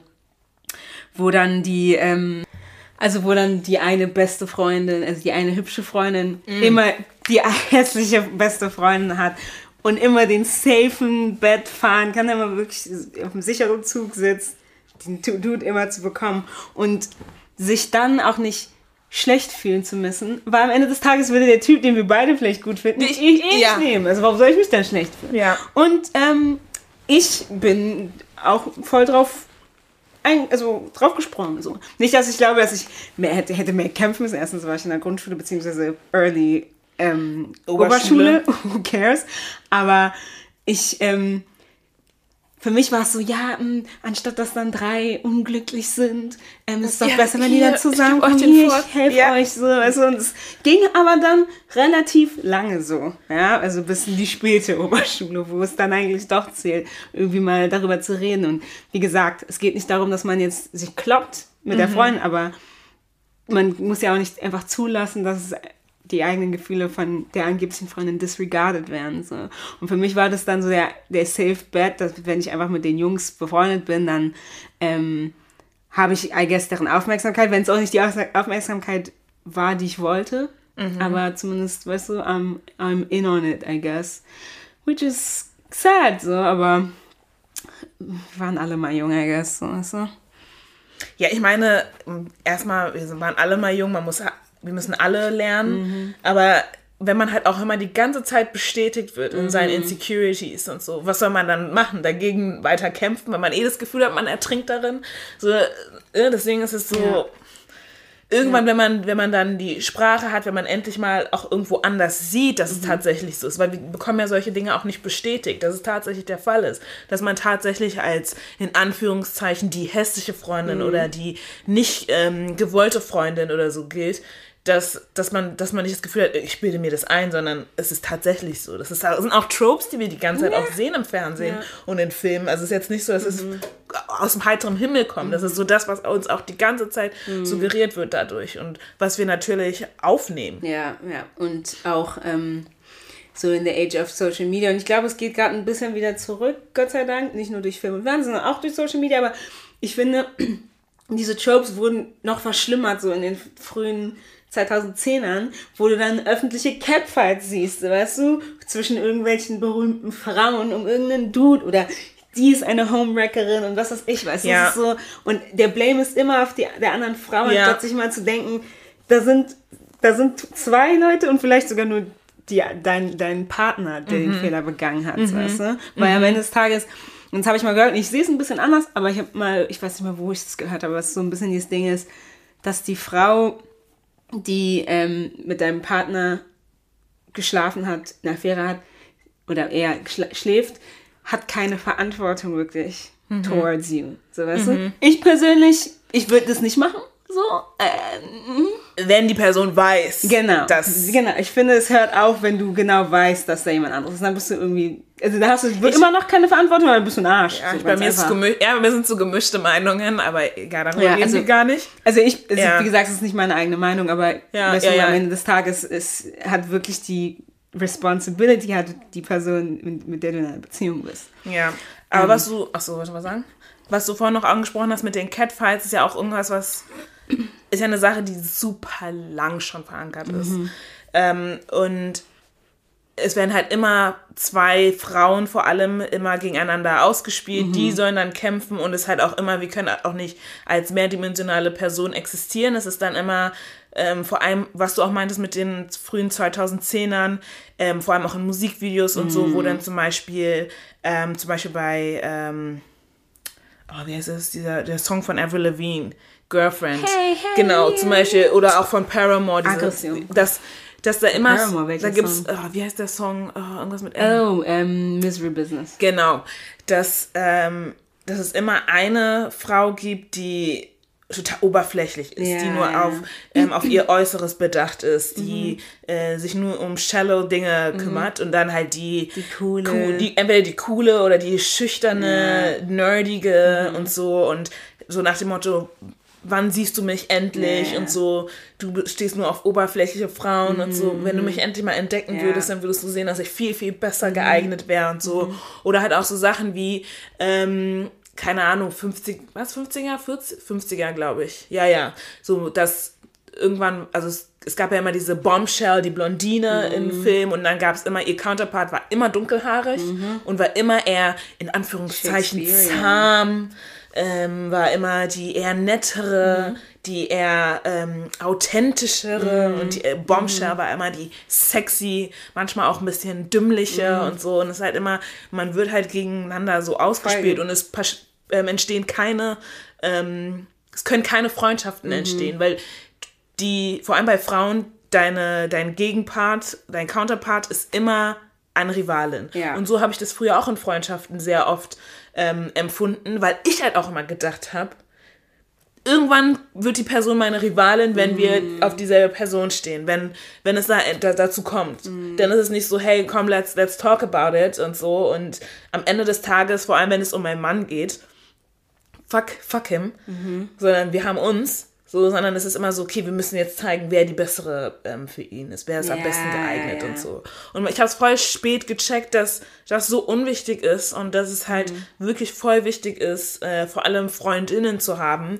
wo dann die, ähm, also wo dann die eine beste Freundin, also die eine hübsche Freundin, immer die hässliche beste Freundin hat und immer den safen Bett fahren kann, immer wirklich auf dem sicheren Zug sitzt, den Dude immer zu bekommen und sich dann auch nicht schlecht fühlen zu müssen, weil am Ende des Tages würde der Typ, den wir beide vielleicht gut finden, ich, ich eh Ja. nehmen. Also warum soll ich mich dann schlecht fühlen? Ja. Und ähm, ich bin auch voll drauf ein, also draufgesprungen. So. Nicht, dass ich glaube, dass ich mehr hätte, hätte mehr kämpfen müssen. Erstens war ich in der Grundschule beziehungsweise Early ähm, Oberschule. Oberschule. Who cares? Aber ich, ähm, für mich war es so, ja, mh, anstatt dass dann drei unglücklich sind, ähm, ist es doch Ja, besser, wenn die hier, dann ich geb zusammenkommen. euch den Hier, ich helfe Ja. euch so. Also, und es ging aber dann relativ lange so. Ja, also bis in die späte Oberschule, wo es dann eigentlich doch zählt, irgendwie mal darüber zu reden. Und wie gesagt, es geht nicht darum, dass man jetzt sich kloppt mit Mhm. der Freundin, aber man muss ja auch nicht einfach zulassen, dass es die eigenen Gefühle von der angeblichen Freundin disregarded werden. So. Und für mich war das dann so der, der Safe Bet, dass wenn ich einfach mit den Jungs befreundet bin, dann ähm, habe ich, I guess, deren Aufmerksamkeit, wenn es auch nicht die Aufmerksamkeit war, die ich wollte. Aber zumindest, weißt du, I'm, I'm in on it, I guess. Which is sad, so, aber wir waren alle mal jung, I guess, so, weißt du? Ja, ich meine, erstmal, wir waren alle mal jung, man muss, wir müssen alle lernen, Mhm. aber wenn man halt auch immer die ganze Zeit bestätigt wird in seinen Insecurities und so, was soll man dann machen? Dagegen weiter kämpfen, wenn man eh das Gefühl hat, man ertrinkt darin. So, äh, deswegen ist es so. Ja. Irgendwann, wenn man, wenn man dann die Sprache hat, wenn man endlich mal auch irgendwo anders sieht, dass es tatsächlich so ist, weil wir bekommen ja solche Dinge auch nicht bestätigt, dass es tatsächlich der Fall ist, dass man tatsächlich als in Anführungszeichen die hässliche Freundin oder die nicht ähm, gewollte Freundin oder so gilt, dass, dass, man, dass man nicht das Gefühl hat, ich bilde mir das ein, sondern es ist tatsächlich so. Das, ist, das sind auch Tropes, die wir die ganze Zeit auch sehen im Fernsehen Ja. und in Filmen. Also es ist jetzt nicht so, dass es aus dem heiteren Himmel kommt. Das ist so das, was uns auch die ganze Zeit suggeriert wird dadurch und was wir natürlich aufnehmen. Ja, ja. Und auch ähm, so in der Age of Social Media. Und ich glaube, es geht gerade ein bisschen wieder zurück, Gott sei Dank. Nicht nur durch Film und Fernsehen, sondern auch durch Social Media. Aber ich finde, diese Tropes wurden noch verschlimmert, so in den frühen 2010ern, wo du dann öffentliche Catfights siehst, weißt du, zwischen irgendwelchen berühmten Frauen um irgendeinen Dude oder die ist eine Homewreckerin und was weiß ich, weißt du, Ja. so, und der Blame ist immer auf die, der anderen Frau, Ja. anstatt sich mal zu denken, da sind, da sind zwei Leute und vielleicht sogar nur die, dein, dein Partner, der den Fehler begangen hat, weißt du? Weil am Ende des Tages, und das habe ich mal gehört, und ich sehe es ein bisschen anders, aber ich habe mal, ich weiß nicht mehr, wo ich es gehört habe, was so ein bisschen dieses Ding ist, dass die Frau, die ähm, mit deinem Partner geschlafen hat, eine Affäre hat, oder er schla schläft, hat keine Verantwortung wirklich towards you. So, weißt du? Ich persönlich, ich würde das nicht machen. So, äh, Wenn die Person weiß, Genau. dass genau. Ich finde, es hört auf, wenn du genau weißt, dass da jemand anderes ist. Dann bist du irgendwie. Also da hast du wird immer noch keine Verantwortung, aber dann bist du ein Arsch. Ja, So ich, bei mir ist es einfach. gemü- ja, bei mir sind so gemischte Meinungen, aber egal, darüber Ja, reden also- wir gar nicht. Also ich, also Ja. wie gesagt, es ist nicht meine eigene Meinung, aber Ja, weißt ja, du, ja. am Ende des Tages ist, hat wirklich die Responsibility, hat die Person, mit, mit der du in einer Beziehung bist. Ja, aber was du, ach so, was mal sagen? Was du vorhin noch angesprochen hast mit den Catfights, ist ja auch irgendwas, was ist ja eine Sache, die super lang schon verankert ist. Ähm, und es werden halt immer zwei Frauen vor allem immer gegeneinander ausgespielt. Die sollen dann kämpfen und es halt auch immer, wir können auch nicht als mehrdimensionale Person existieren. Es ist dann immer, ähm, vor allem, was du auch meintest mit den frühen 2010ern, ähm, vor allem auch in Musikvideos und so, wo dann zum Beispiel, ähm, zum Beispiel bei, ähm, oh, wie heißt es, dieser, der Song von Avril Lavigne, Girlfriend. Hey, hey, genau, zum Beispiel, oder auch von Paramore, diese, Aggression. das, dass da immer, Paramore, da gibt's, oh, wie heißt der Song, oh, irgendwas mit M. Oh, ähm, Misery Business. Genau, dass, ähm, dass es immer eine Frau gibt, die total oberflächlich ist, Ja, die nur ja. auf, ähm, auf ihr Äußeres bedacht ist, die äh, sich nur um shallow Dinge kümmert und dann halt die, Die coole. Cool, die, entweder die coole oder die schüchterne, nerdige Mhm. und so und so nach dem Motto, wann siehst du mich endlich ja. und so, du stehst nur auf oberflächliche Frauen und so, wenn du mich endlich mal entdecken Mhm. Ja. würdest, dann würdest du sehen, dass ich viel, viel besser geeignet wäre und so. Mhm. Oder halt auch so Sachen wie, ähm, keine Ahnung, 50, was, 50er, 40, 50er, glaube ich. Ja, ja. So, dass irgendwann, also es, es gab ja immer diese Bombshell, die Blondine Mhm. im Film und dann gab es immer, ihr Counterpart war immer dunkelhaarig und war immer eher, in Anführungszeichen, Mhm. Zahm, ähm, war immer die eher nettere, Mhm. die eher ähm, authentischere und die äh, Bombshell war immer die sexy, manchmal auch ein bisschen dümmliche Mhm. und so und es ist halt immer, man wird halt gegeneinander so ausgespielt und es ähm, entstehen keine, ähm, es können keine Freundschaften Mhm. entstehen, weil die, vor allem bei Frauen, deine, dein Gegenpart, dein Counterpart ist immer eine Rivalin. Ja. Und so habe ich das früher auch in Freundschaften sehr oft ähm, empfunden, weil ich halt auch immer gedacht habe, irgendwann wird die Person meine Rivalin, wenn wir auf dieselbe Person stehen, wenn, wenn es da, da, dazu kommt. Dann ist es nicht so, hey, komm, let's, let's talk about it und so. Und am Ende des Tages, vor allem wenn es um meinen Mann geht, fuck, fuck him, sondern wir haben uns. So, sondern es ist immer so, okay, wir müssen jetzt zeigen, wer die bessere ähm, für ihn ist, wer ist am Ja, besten geeignet ja. und so. Und ich habe es voll spät gecheckt, dass das so unwichtig ist und dass es halt Mhm. wirklich voll wichtig ist, äh, vor allem Freundinnen zu haben,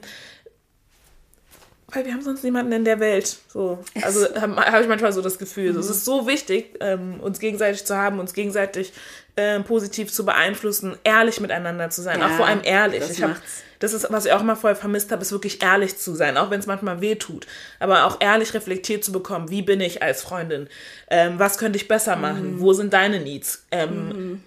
weil wir haben sonst niemanden in der Welt. So. Also habe hab ich manchmal so das Gefühl. Mhm. Es ist so wichtig, ähm, uns gegenseitig zu haben, uns gegenseitig ähm, positiv zu beeinflussen, ehrlich miteinander zu sein. Ja, auch vor allem ehrlich. Das, ich hab, das ist, was ich auch immer vorher vermisst habe, ist wirklich ehrlich zu sein, auch wenn es manchmal weh tut. Aber auch ehrlich reflektiert zu bekommen, wie bin ich als Freundin? Ähm, was könnte ich besser machen? Mhm. Wo sind deine Needs? Ähm, mhm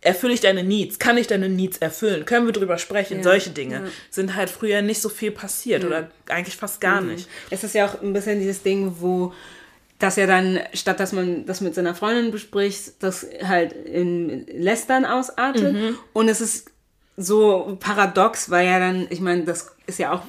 erfülle ich deine Needs? Kann ich deine Needs erfüllen? Können wir drüber sprechen? Ja, Solche Dinge ja. sind halt früher nicht so viel passiert oder eigentlich fast gar mhm. nicht. Es ist ja auch ein bisschen dieses Ding, wo das ja dann, statt dass man das mit seiner Freundin bespricht, das halt in Lästern ausartet. Mhm. Und es ist so paradox, weil ja dann, ich meine, das ist ja auch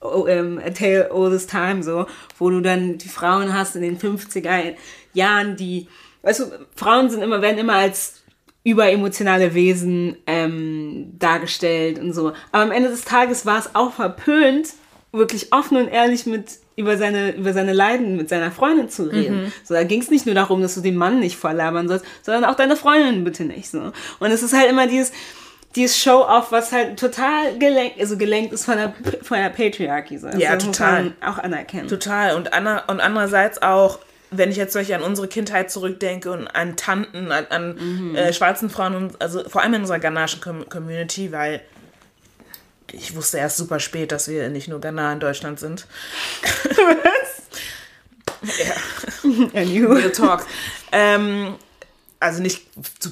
oh, um, a tale all this time so, wo du dann die Frauen hast in den 50er Jahren, die, weißt du, Frauen sind immer, werden immer als überemotionale Wesen ähm, dargestellt und so. Aber am Ende des Tages war es auch verpönt, wirklich offen und ehrlich mit über seine, über seine Leiden mit seiner Freundin zu reden. Mhm. So, da ging es nicht nur darum, dass du den Mann nicht vorlabern sollst, sondern auch deine Freundin bitte nicht. So. Und es ist halt immer dieses, dieses Show-off, was halt total gelenkt, also gelenkt ist von der, von der Patriarchy. So. Ja, total. auch anerkennen. Total. Und, ander, und andererseits auch wenn ich jetzt solche an unsere Kindheit zurückdenke und an Tanten, an, an mhm. äh, schwarzen Frauen, und, also vor allem in unserer ghanaischen Com Community, weil ich wusste erst super spät, dass wir nicht nur Ghana in Deutschland sind. Was? ja. Real Talk. Ähm, also nicht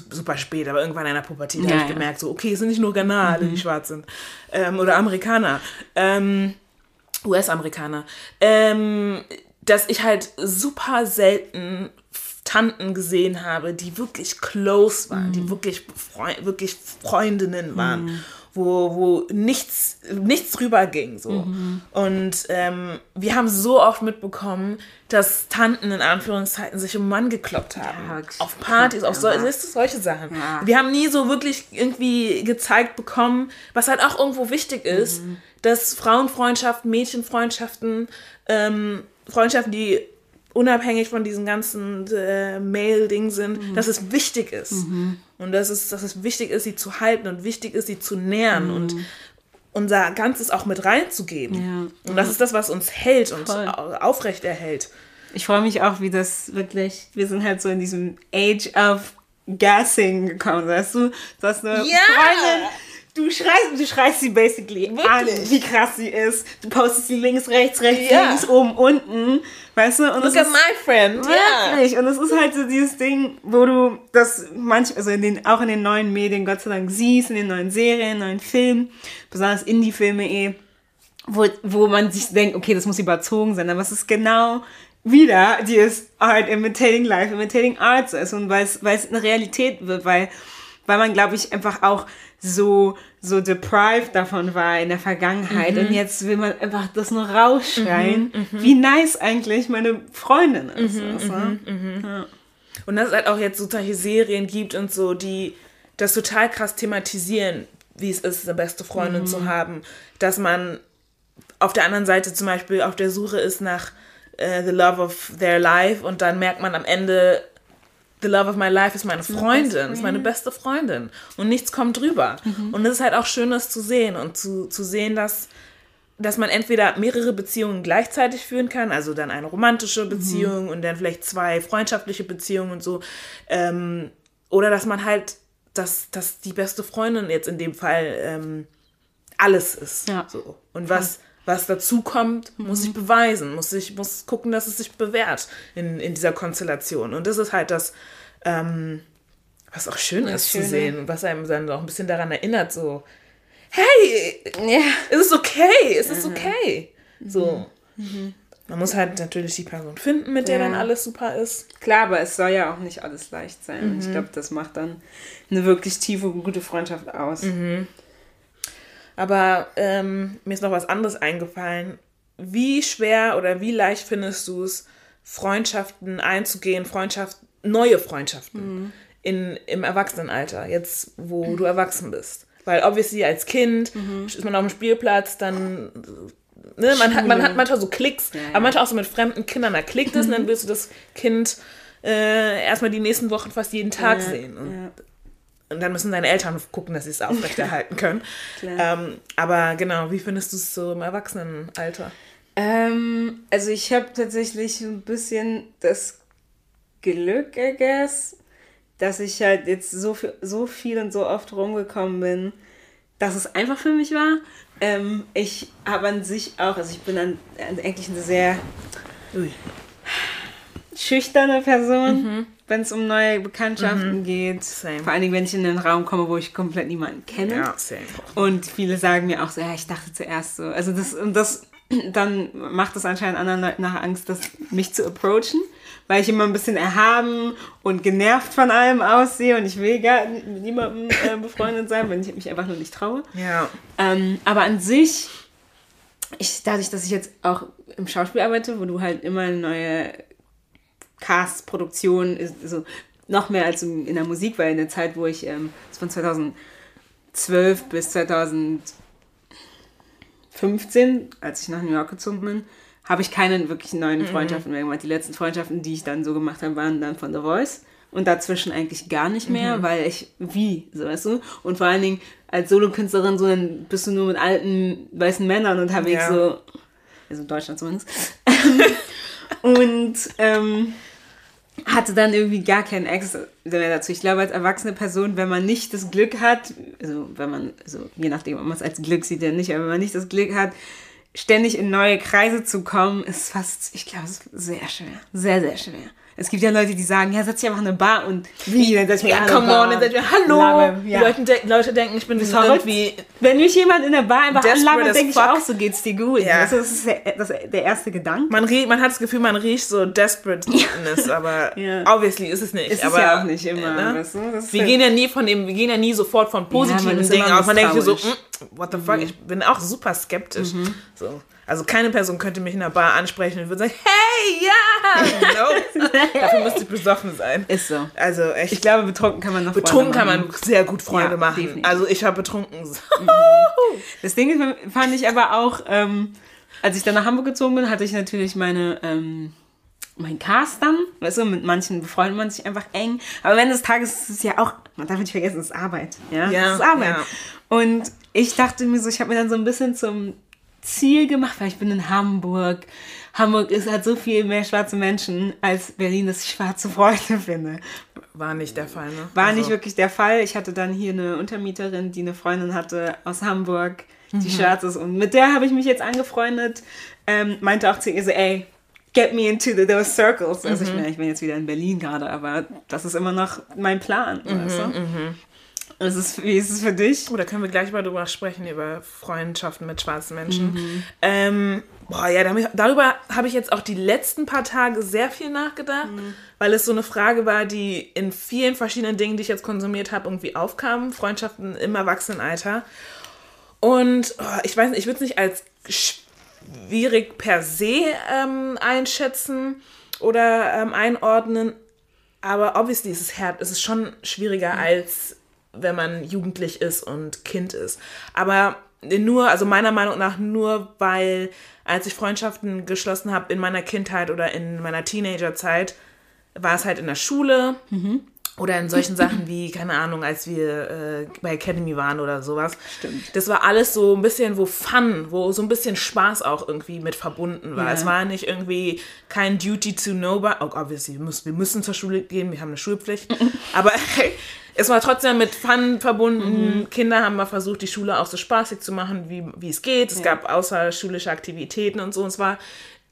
super spät, aber irgendwann in der Pubertät ja, habe ich ja. gemerkt, so, okay, es sind nicht nur Ghana, alle, die mhm. schwarz sind. Ähm, oder Amerikaner. Ähm, US-Amerikaner. Ähm, dass ich halt super selten Tanten gesehen habe, die wirklich close waren, mm. die mhm. wirklich, Freu wirklich Freundinnen waren, mm. Wo, wo nichts, nichts drüber ging. So. Mm Und ähm, wir haben so oft mitbekommen, dass Tanten in Anführungszeiten sich um Mann gekloppt haben. Ja, auf Partys, auf so, solche Sachen. Ja. Wir haben nie so wirklich irgendwie gezeigt bekommen, was halt auch irgendwo wichtig ist, mhm. dass Frauenfreundschaften, Mädchenfreundschaften ähm, Freundschaften, die unabhängig von diesem ganzen äh, Mail-Ding sind, mhm. dass es wichtig ist. Mhm. Und dass es, dass es wichtig ist, sie zu halten und wichtig ist, sie zu nähren mhm. und unser Ganzes auch mit reinzugeben. Ja. Und das ist das, was uns hält und Voll. aufrecht erhält. Ich freue mich auch, wie das wirklich, wir sind halt so in diesem Age of Gassing gekommen, weißt du? Du hast eine ja. Freundin, Du schreist, du schreist sie basically Wirklich? an, wie krass sie ist. Du postest sie links, rechts, rechts, ja. links, oben, unten. Weißt du? Und Look at my friend. Wirklich. Ja. Und es ist halt so dieses Ding, wo du das manchmal, also in den, auch in den neuen Medien Gott sei Dank siehst, in den neuen Serien, neuen Filmen, besonders Indie-Filme eh, wo, wo man sich denkt, okay, das muss überzogen sein. Aber es ist genau wieder dieses Art imitating life, imitating art ist und weil es eine Realität wird, weil, weil man, glaube ich, einfach auch so, so deprived davon war in der Vergangenheit. Mhm. Und jetzt will man einfach das nur rausschreien, mhm, mhm. wie nice eigentlich meine Freundin ist. Also. Ja. Und dass es halt auch jetzt so solche Serien gibt und so, die das total krass thematisieren, wie es ist, eine beste Freundin zu haben. Dass man auf der anderen Seite zum Beispiel auf der Suche ist nach uh, The Love of Their Life und dann merkt man am Ende, the love of my life ist meine Freundin, ist meine beste Freundin. Und nichts kommt drüber. Mhm. Und es ist halt auch schön, das zu sehen und zu, zu sehen, dass, dass man entweder mehrere Beziehungen gleichzeitig führen kann, also dann eine romantische mhm. Beziehung mhm. und dann vielleicht zwei freundschaftliche Beziehungen und so. Ähm, oder dass man halt, dass, dass die beste Freundin jetzt in dem Fall ähm, alles ist. Ja. So. Und was was dazu kommt, muss mhm. ich beweisen, muss ich muss gucken, dass es sich bewährt in, in dieser Konstellation. Und das ist halt das, ähm, was auch schön das ist Schöne. zu sehen, was einem dann auch ein bisschen daran erinnert, so, hey, ja. es ist okay, es ist mhm. okay. So. Mhm. Man muss halt natürlich die Person finden, mit der ja. dann alles super ist. Klar, aber es soll ja auch nicht alles leicht sein. Ich mhm. glaube, das macht dann eine wirklich tiefe, gute Freundschaft aus. Mhm. Aber ähm, mir ist noch was anderes eingefallen. Wie schwer oder wie leicht findest du es, Freundschaften einzugehen, Freundschaften, neue Freundschaften mhm. in, im Erwachsenenalter, jetzt wo mhm. du erwachsen bist? Weil obviously als Kind mhm. ist man auf dem Spielplatz, dann ne, man, hat, man hat manchmal so Klicks, ja, ja. aber manchmal auch so mit fremden Kindern, da klickt es und dann willst du das Kind äh, erstmal die nächsten Wochen fast jeden Tag ja, sehen. Und und dann müssen deine Eltern gucken, dass sie es aufrechterhalten können. ähm, aber genau, wie findest du es so im Erwachsenenalter? Ähm, also ich habe tatsächlich ein bisschen das Glück, I guess, dass ich halt jetzt so viel, so viel und so oft rumgekommen bin, dass es einfach für mich war. Ähm, ich habe an sich auch, also ich bin an, an eigentlich eine sehr Ui. schüchterne Person, mhm. wenn es um neue Bekanntschaften mhm. geht. Same. Vor allen Dingen, wenn ich in einen Raum komme, wo ich komplett niemanden kenne. Ja, same. Und viele sagen mir auch so, ja, ich dachte zuerst so. Also das, und das dann macht es anscheinend anderen Leuten nach Angst, das, mich zu approachen, weil ich immer ein bisschen erhaben und genervt von allem aussehe und ich will gar mit niemandem äh, befreundet sein, wenn ich mich einfach nur nicht traue. Ja. Ähm, aber an sich, ich, dadurch, dass ich jetzt auch im Schauspiel arbeite, wo du halt immer eine neue Cast-Produktion, also noch mehr als in der Musik, weil in der Zeit, wo ich ähm, von 2012 bis 2000 15, als ich nach New York gezogen bin, habe ich keine wirklich neuen mhm. Freundschaften mehr gemacht. Die letzten Freundschaften, die ich dann so gemacht habe, waren dann von The Voice. Und dazwischen eigentlich gar nicht mehr, mhm. weil ich, wie, so weißt du? Und vor allen Dingen als Solokünstlerin, so dann bist du nur mit alten weißen Männern unterwegs, ja. so, also in Deutschland zumindest. und ähm, hatte dann irgendwie gar keinen Ex mehr dazu. Ich glaube, als erwachsene Person, wenn man nicht das Glück hat, also wenn man, also je nachdem, ob man es als Glück sieht oder nicht, aber wenn man nicht das Glück hat, ständig in neue Kreise zu kommen, ist fast, ich glaube, sehr schwer. Sehr, sehr schwer. Es gibt ja Leute, die sagen, ja, setz dich einfach in eine Bar und wie, dann setz mich ja, come on, dann setz mich, hallo. Laber, ja. Leute, de Leute denken, ich bin das irgendwie... Wenn mich jemand in der Bar einfach anlabert, denke ich auch, so geht's dir gut. Ja. Das ist der, das der erste Gedanke. Man, man hat das Gefühl, man riecht so desperateness, aber ja. obviously ist es nicht. Ist aber, ja auch nicht immer. Ne? Weißt du? wir gehen ja nie von dem, wir gehen ja nie sofort von positiven Dingen aus. Man denkt so, mm, what the fuck, mhm. ich bin auch super skeptisch. Mhm. So. Also keine Person könnte mich in einer Bar ansprechen und würde sagen, hey, ja! No. Dafür müsste ich besoffen sein. Ist so. Also echt. Ich glaube, betrunken kann man noch Betrunken kann man sehr gut Freunde ja, machen. Definitiv. Also ich habe betrunken. Mhm. Das Ding ist, fand ich aber auch, ähm, als ich dann nach Hamburg gezogen bin, hatte ich natürlich meine... Ähm, mein Cast dann, weißt du, mit manchen befreundet man sich einfach eng. Aber am Ende des Tages ist es ja auch, man darf nicht vergessen, es ist Arbeit. Ja, ja es ist Arbeit. Ja. Und ich dachte mir so, ich habe mir dann so ein bisschen zum Ziel gemacht, weil ich bin in Hamburg. Hamburg ist halt so viel mehr schwarze Menschen als Berlin, dass ich schwarze Freunde finde. War nicht der Fall, ne? War also. nicht wirklich der Fall. Ich hatte dann hier eine Untermieterin, die eine Freundin hatte aus Hamburg, die mhm. schwarz ist. Und mit der habe ich mich jetzt angefreundet. Ähm, meinte auch zu ihr so, ey, get me into the, those circles. Also mhm. ich, meine, ich bin jetzt wieder in Berlin gerade, aber das ist immer noch mein Plan. Mhm, weißt du? Ist es, wie ist es für dich? Oh, da können wir gleich mal drüber sprechen, über Freundschaften mit schwarzen Menschen. Mhm. Ähm, boah, ja, darüber habe ich jetzt auch die letzten paar Tage sehr viel nachgedacht, mhm. weil es so eine Frage war, die in vielen verschiedenen Dingen, die ich jetzt konsumiert habe, irgendwie aufkam. Freundschaften im Erwachsenenalter. Und oh, ich weiß nicht, ich würde es nicht als schwierig per se ähm, einschätzen oder ähm, einordnen, aber obviously ist es, hart, ist es schon schwieriger mhm. als wenn man jugendlich ist und Kind ist. Aber nur, also meiner Meinung nach nur, weil als ich Freundschaften geschlossen habe in meiner Kindheit oder in meiner Teenagerzeit, war es halt in der Schule. Mhm. Oder in solchen Sachen wie, keine Ahnung, als wir äh, bei Academy waren oder sowas. Stimmt. Das war alles so ein bisschen, wo Fun, wo so ein bisschen Spaß auch irgendwie mit verbunden war. Ja. Es war nicht irgendwie kein Duty to know, but, oh, obviously, wir müssen, wir müssen zur Schule gehen, wir haben eine Schulpflicht. Aber es war trotzdem mit Fun verbunden. Mhm. Kinder haben mal versucht, die Schule auch so spaßig zu machen, wie, wie es geht. Es ja. gab außerschulische Aktivitäten und so. Und es war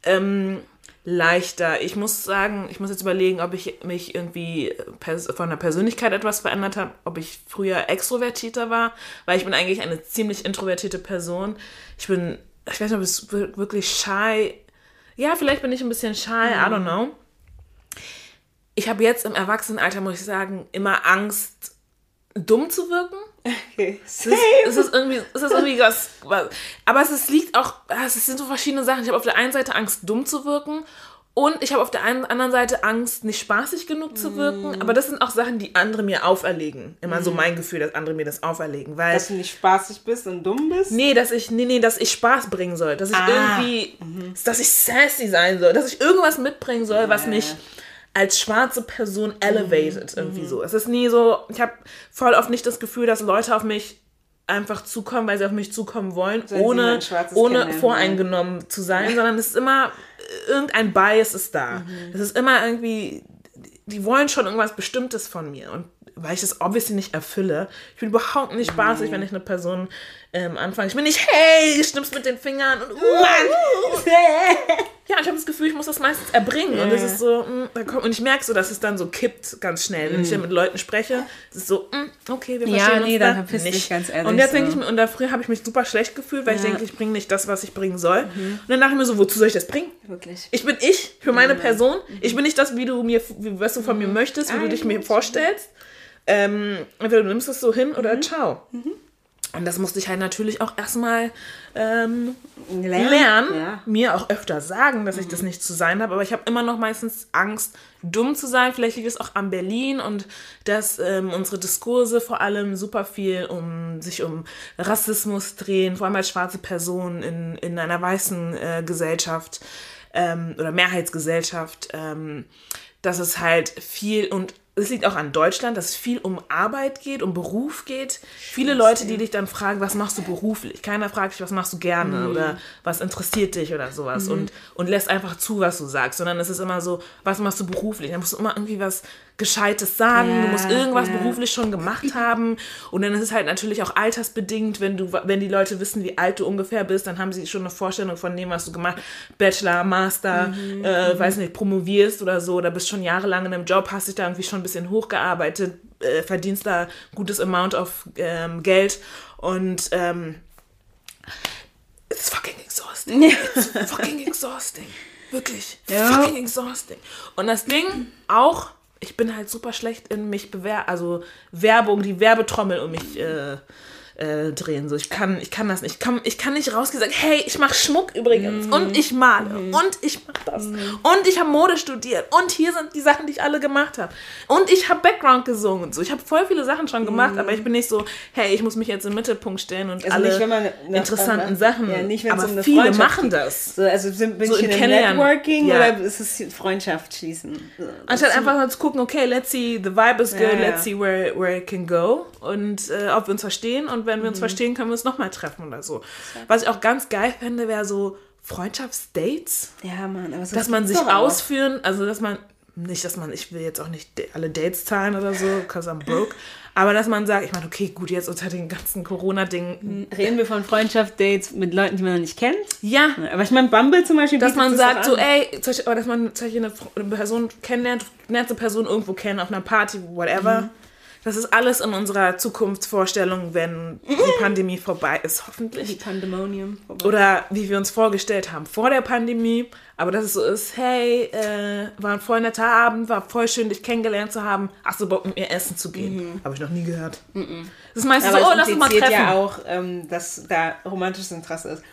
ähm, leichter. Ich muss sagen, ich muss jetzt überlegen, ob ich mich irgendwie von der Persönlichkeit etwas verändert habe, ob ich früher extrovertierter war, weil ich bin eigentlich eine ziemlich introvertierte Person. Ich bin, ich weiß nicht, ob es wirklich shy. Ja, vielleicht bin ich ein bisschen shy, mhm. I don't know ich habe jetzt im Erwachsenenalter, muss ich sagen, immer Angst, dumm zu wirken. Okay. Es ist, es ist irgendwie, es ist irgendwie was, was, aber es ist, liegt auch, es sind so verschiedene Sachen. Ich habe auf der einen Seite Angst, dumm zu wirken und ich habe auf der einen, anderen Seite Angst, nicht spaßig genug zu wirken. Mm. Aber das sind auch Sachen, die andere mir auferlegen. Immer mm. so mein Gefühl, dass andere mir das auferlegen. Weil, dass du nicht spaßig bist und dumm bist? Nee, dass ich, nee, nee, dass ich Spaß bringen soll. Dass ich ah. irgendwie, mhm. dass ich sassy sein soll. Dass ich irgendwas mitbringen soll, was mich als schwarze Person elevated, mhm. irgendwie so. Es ist nie so, ich habe voll oft nicht das Gefühl, dass Leute auf mich einfach zukommen, weil sie auf mich zukommen wollen, Sollen ohne, ohne voreingenommen zu sein, sondern es ist immer, irgendein Bias ist da. Mhm. Es ist immer irgendwie, die wollen schon irgendwas Bestimmtes von mir. Und weil ich das obviously nicht erfülle, ich bin überhaupt nicht spaßig, wenn ich eine Person ähm, anfange. Ich bin nicht, hey, schnippst mit den Fingern und uh, ja, ich habe das Gefühl, ich muss das meistens erbringen. Und es ist so, mm, da kommt, und ich merke so, dass es dann so kippt ganz schnell. Wenn ich dann mit Leuten spreche, es ist so, mm, okay, wir Ja, verstehen nee, uns dann da verpiss nicht. ganz ehrlich Und jetzt so. denke ich mir, und da früher habe ich mich super schlecht gefühlt, weil ich Ja. denke, ich bringe nicht das, was ich bringen soll. Und dann dachte ich mir so, wozu soll ich das bringen? Wirklich. Ich bin ich für meine Person. Ich bin nicht das, wie du mir, wie, was du von mir möchtest, wie du dich mir vorstellst. Ähm, entweder du nimmst es so hin oder ciao. Und das musste ich halt natürlich auch erstmal ähm, Lernen. lernen, Ja. mir auch öfter sagen, dass ich das nicht zu sein habe, aber ich habe immer noch meistens Angst, dumm zu sein. Vielleicht liegt es auch an Berlin und dass ähm, unsere Diskurse vor allem super viel um sich um Rassismus drehen, vor allem als schwarze Person in, in einer weißen äh, Gesellschaft ähm, oder Mehrheitsgesellschaft, ähm, dass es halt viel und es liegt auch an Deutschland, dass es viel um Arbeit geht, um Beruf geht. Viele Leute, die dich dann fragen, was machst du beruflich? Keiner fragt dich, was machst du gerne oder was interessiert dich oder sowas und, und lässt einfach zu, was du sagst, sondern es ist immer so, was machst du beruflich? Dann musst du immer irgendwie was Gescheites sagen, du Ja, musst irgendwas ja. beruflich schon gemacht haben und dann ist es halt natürlich auch altersbedingt, wenn du, wenn die Leute wissen, wie alt du ungefähr bist, dann haben sie schon eine Vorstellung von dem, was du gemacht Bachelor, Master, Mhm, äh, weiß nicht, promovierst oder so, oder bist schon jahrelang in einem Job, hast dich da irgendwie schon ein bisschen hochgearbeitet, äh, verdienst da gutes Amount of ähm, Geld und ähm, it's fucking exhausting. It's fucking exhausting. Wirklich. Ja. Fucking exhausting. Und das Ding auch, ich bin halt super schlecht in mich bewerben, also Werbung, die Werbetrommel um mich äh, äh, drehen. So, ich kann, ich kann das nicht. Ich kann, ich kann nicht rausgehen und sagen, hey, ich mache Schmuck übrigens und ich male und ich mache das und ich habe Mode studiert und hier sind die Sachen, die ich alle gemacht habe und ich habe Background gesungen und so. Ich habe voll viele Sachen schon gemacht, aber ich bin nicht so, hey, ich muss mich jetzt im Mittelpunkt stellen und Also alle nicht, eine- interessanten eine- Sachen. ja, nicht, aber um viele machen das. So, also sind, bin So ich in. Networking Ja. oder ist es Freundschaft schließen? So, Anstatt einfach mal zu gucken, okay, let's see, the vibe is good, ja. let's see where, where it can go und äh, ob wir uns verstehen und wenn wir Mhm. uns verstehen, können wir uns nochmal treffen oder so. Was ich auch ganz geil fände, wäre so Freundschaftsdates, Ja, Mann, aber so dass man sich doch auch. ausführen, also dass man, nicht, dass man, ich will jetzt auch nicht alle Dates zahlen oder so, cause I'm broke, aber dass man sagt, ich meine, okay, gut, jetzt unter den ganzen Corona-Dingen, Reden wir von Freundschaft-Dates mit Leuten, die man noch nicht kennt? ja, Aber ich meine, Bumble zum Beispiel. dass man das sagt so, ey, Beispiel, dass man zum Beispiel eine, eine Person kennenlernt, lernt eine Person irgendwo kennen, auf einer Party, whatever. Das ist alles in unserer Zukunftsvorstellung, wenn die Pandemie vorbei ist, Die hoffentlich. Pandemonium. vorbei. Oder wie wir uns vorgestellt haben vor der Pandemie. Aber dass es so ist, hey, äh, war ein voll netter Abend, war voll schön, dich kennengelernt zu haben. Hast du Bock, mit mir essen zu gehen? Habe ich noch nie gehört. Das ist meistens Aber so, oh, lass uns mal treffen. ja auch, ähm, dass da romantisches Interesse ist.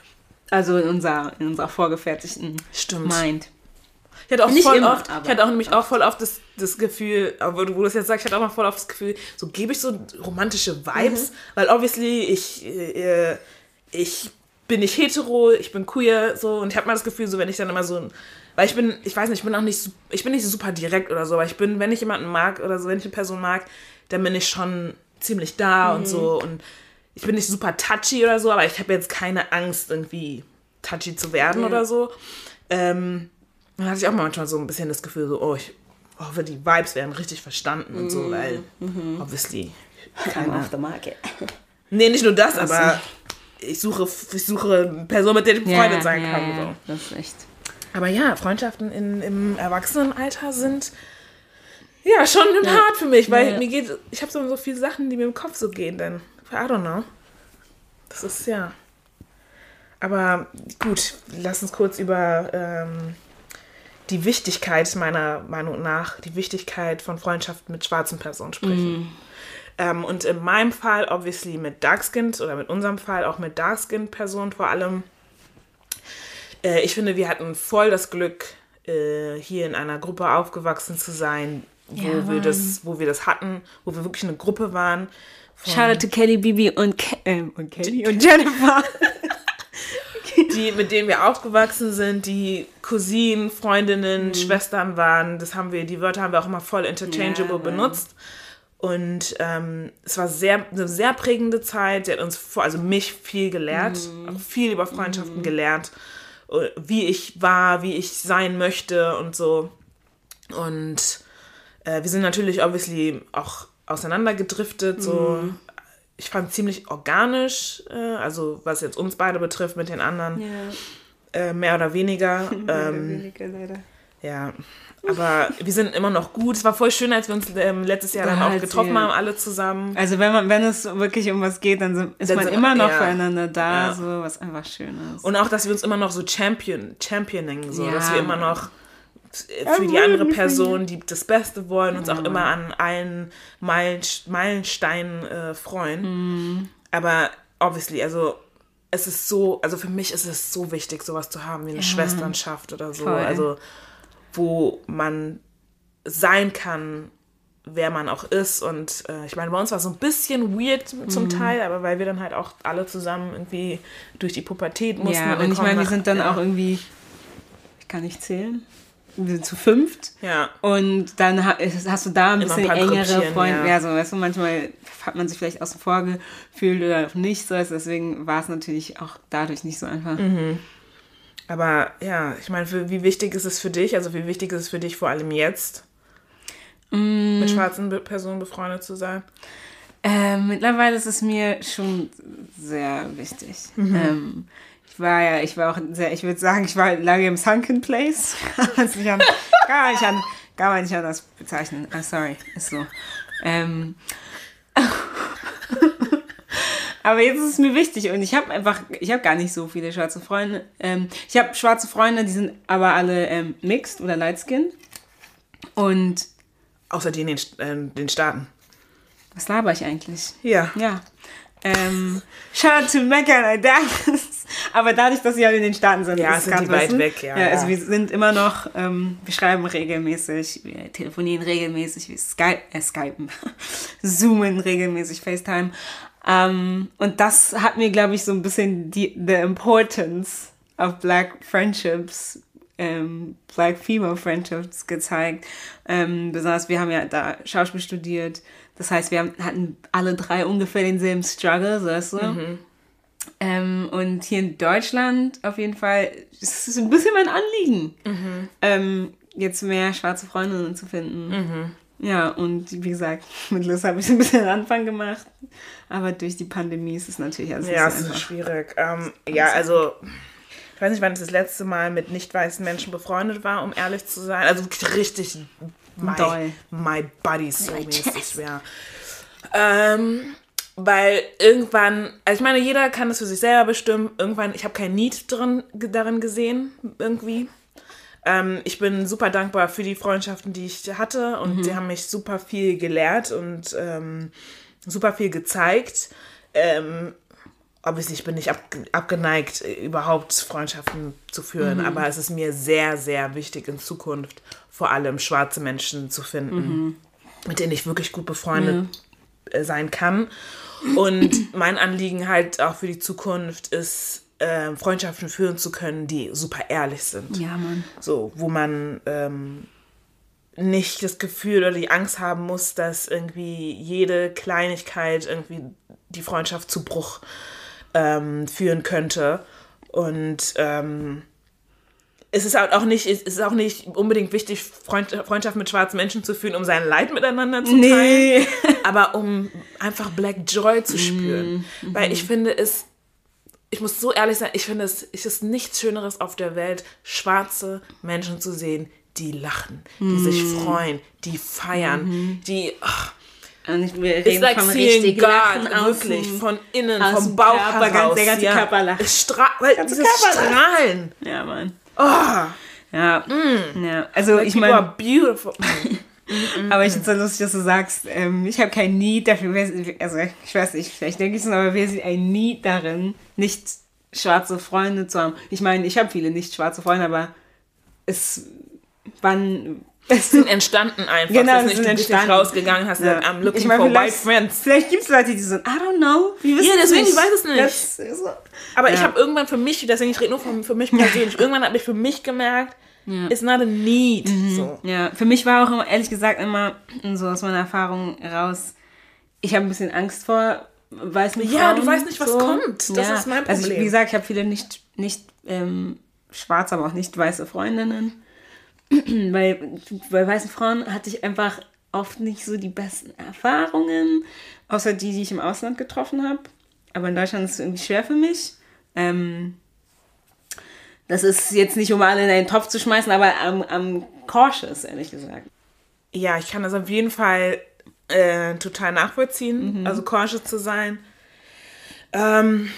Also in, unser, in unserer vorgefertigten Stimmt. Mind. Ich hatte auch Nicht voll immer, oft, ich hatte auch nämlich auch voll oft das, das Gefühl, aber du, wo du das jetzt sagst, ich hatte auch mal voll oft das Gefühl, so gebe ich so romantische Mhm. Vibes, weil obviously ich, äh, ich bin nicht hetero, ich bin queer, so, und ich habe mal das Gefühl, so, wenn ich dann immer so, ein- weil ich bin, ich weiß nicht, ich bin auch nicht, ich bin nicht super direkt oder so, aber ich bin, wenn ich jemanden mag oder so, wenn ich eine Person mag, dann bin ich schon ziemlich da Mhm. und so, und ich bin nicht super touchy oder so, aber ich habe jetzt keine Angst, irgendwie touchy zu werden Ja. oder so. Ähm, dann hatte ich auch manchmal so ein bisschen das Gefühl, so, oh, ich hoffe, die Vibes werden richtig verstanden und so, weil, obviously, I'm off the market. nee, nicht nur das, aber ich suche, ich suche eine Person, mit der ich befreundet sein ja, kann. ja, So. Das ist echt. Aber ja, Freundschaften in, im Erwachsenenalter sind ja schon hart für mich, weil Ja. mir geht, ich habe so, so viele Sachen, die mir im Kopf so gehen, denn I don't know. Das ist ja. Aber gut, lass uns kurz über ähm, die Wichtigkeit meiner Meinung nach, die Wichtigkeit von Freundschaften mit schwarzen Personen sprechen. Ähm, und in meinem Fall, obviously mit Darkskinned oder mit unserem Fall auch mit Darkskinned Personen vor allem. Äh, ich finde, wir hatten voll das Glück, äh, hier in einer Gruppe aufgewachsen zu sein, wo, Ja, wir das, wo wir das hatten, wo wir wirklich eine Gruppe waren. von- Shoutout to Kelly, Bibi und, Ke ähm, und Kelly und Jennifer. die, mit denen wir aufgewachsen sind, die Cousinen, Freundinnen, Mhm. Schwestern waren. Das haben wir, die Wörter haben wir auch immer voll interchangeable Ja, benutzt. Und ähm, es war sehr, eine sehr prägende Zeit. Sie hat uns, vor, also mich viel gelehrt, Mhm. auch viel über Freundschaften gelernt, äh, wie ich war, wie ich sein möchte und so. Und äh, wir sind natürlich obviously auch auseinandergedriftet, so. Mhm. Ich fand ziemlich organisch, äh, also was jetzt uns beide betrifft mit den anderen, Ja, äh, mehr oder weniger. ähm, weniger leider. ja, aber wir sind immer noch gut. Es war voll schön, als wir uns ähm, letztes Jahr dann auch getroffen haben, alle zusammen. Also wenn man, wenn es wirklich um was geht, dann sind- ist Dann man sind- immer noch ja. füreinander da, Ja. so was einfach schön ist. Und auch, dass wir uns immer noch so champion, championing, so, Ja, dass wir immer noch für die andere Person, die das Beste wollen, uns auch immer an allen Meilen, Meilensteinen äh, freuen. Mhm. Aber obviously, also es ist so, also für mich ist es so wichtig, sowas zu haben wie eine Schwesternschaft oder so. Voll. Also wo man sein kann, wer man auch ist. Und äh, ich meine, bei uns war es so ein bisschen weird zum Mhm. Teil, aber weil wir dann halt auch alle zusammen irgendwie durch die Pubertät mussten. ja, dann und ich meine, wir sind dann ja. auch irgendwie, ich kann nicht zählen, zu fünft. Ja. Und dann hast du da ein ein bisschen paar engere Freunde. ja. Ja. so, weißt du, manchmal hat man sich vielleicht außen vor gefühlt oder auch nicht so. Also deswegen war es natürlich auch dadurch nicht so einfach. Mhm. Aber ja, ich meine, für, wie wichtig ist es für dich? Also wie wichtig ist es für dich vor allem jetzt, Mm. mit schwarzen Personen befreundet zu sein? Ähm, mittlerweile ist es mir schon sehr wichtig. Mhm. Ähm, ich war ja, ich war auch sehr, ich würde sagen, ich war lange im Sunken Place. man nicht an, kann man nicht an, man nicht anders bezeichnen. Ah, sorry, ist so. Ähm, aber jetzt ist es mir wichtig und ich habe einfach, ich habe gar nicht so viele schwarze Freunde. Ähm, ich habe schwarze Freunde, die sind aber alle ähm, mixed oder light skin. Und Außer die in den, äh, den Staaten. was laber ich eigentlich? Ja. Ja. Ähm, shout out to Mecca and. Aber dadurch, dass sie halt in den Staaten sind, Ja, ist sind die ganz weit wissen. weg, ja, ja. Also ja. wir sind immer noch, ähm, wir schreiben regelmäßig, wir telefonieren regelmäßig, wir Skype, äh, Skypen, zoomen regelmäßig, FaceTime. Ähm, und das hat mir, glaube ich, so ein bisschen die the importance of black friendships ähm, Black Female Friendships gezeigt. Ähm, besonders wir haben ja da Schauspiel studiert. Das heißt, wir hatten alle drei ungefähr denselben Struggle, so weißt du. Ähm, und hier in Deutschland auf jeden Fall ist es ein bisschen mein Anliegen, ähm, jetzt mehr schwarze Freundinnen zu finden. Ja, und wie gesagt, mit Liz habe ich ein bisschen Anfang gemacht, aber durch die Pandemie ist es natürlich alles Ja, es so ist schwierig. Ähm, ja, also ich weiß nicht, wann ich das letzte Mal mit nicht weißen Menschen befreundet war, um ehrlich zu sein. Also wirklich richtig my, Doll. my buddy so mäßig wäre. Ähm, weil irgendwann, also ich meine, jeder kann das für sich selber bestimmen. Irgendwann, ich habe kein Need drin, darin gesehen, irgendwie. Ähm, ich bin super dankbar für die Freundschaften, die ich hatte und sie haben mich super viel gelehrt und ähm, super viel gezeigt. Ähm, obviously, ich bin nicht ab, abgeneigt, äh, überhaupt Freundschaften zu führen, aber es ist mir sehr, sehr wichtig in Zukunft vor allem schwarze Menschen zu finden, mit denen ich wirklich gut befreundet äh, sein kann. Und mein Anliegen halt auch für die Zukunft ist, äh, Freundschaften führen zu können, die super ehrlich sind. Ja, Mann. So, wo man ähm, nicht das Gefühl oder die Angst haben muss, dass irgendwie jede Kleinigkeit irgendwie die Freundschaft zu Bruch ähm, führen könnte. Und ähm, es ist halt auch nicht, es ist auch nicht unbedingt wichtig, Freund, Freundschaft mit schwarzen Menschen zu führen, um sein Leid miteinander zu teilen Nee. aber um einfach Black Joy zu spüren. Mhm. Weil ich finde es, ich muss so ehrlich sein, ich finde es, es ist nichts Schöneres auf der Welt, schwarze Menschen zu sehen, die lachen, die sich Mhm. freuen, die feiern, die, ach, Und ich, wir reden like richtig God, Lachen wirklich, außen. von innen, vom Bauch Körper, ganz- heraus. der ganze ja. Körper lacht. Es stra weil dieses. Strahlen. Ja, Mann. Oh, Ja. ja. Also ich people are meine, beautiful. aber ich finde es so lustig, dass du sagst, ähm, ich habe kein Need dafür. Also ich weiß nicht, vielleicht denke ich es, aber wer sieht ein Need darin, nicht schwarze Freunde zu haben? Ich meine, ich habe viele nicht schwarze Freunde, aber es wann es sind entstanden einfach. Genau, es ist nicht, du bist nicht rausgegangen, hast Ja. gesagt, I'm looking Ich meine, for white vielleicht- friends. Vielleicht gibt es Leute, die so, I don't know. Wissen Ja, es deswegen, nicht. ich weiß es nicht. So. Aber ich Ja. habe irgendwann für mich, deswegen ich rede nur von, für mich persönlich, irgendwann habe ich für mich gemerkt, Ja. It's not a need. Mhm. So. Ja, für mich war auch immer, ehrlich gesagt immer so aus meiner Erfahrung raus, ich habe ein bisschen Angst vor weißen Frauen. Ja, du weißt nicht, was so. kommt. Das ja. ist mein Problem. Also ich, wie gesagt, ich habe viele nicht, nicht ähm, schwarze, aber auch nicht weiße Freundinnen. Weil bei weißen Frauen hatte ich einfach oft nicht so die besten Erfahrungen, außer die, die ich im Ausland getroffen habe. Aber in Deutschland ist es irgendwie schwer für mich. Ähm, das ist jetzt nicht, um alle in einen Topf zu schmeißen, aber am, am cautious, ehrlich gesagt. Ja, ich kann das auf jeden Fall äh, total nachvollziehen, mhm. also cautious zu sein. Ähm,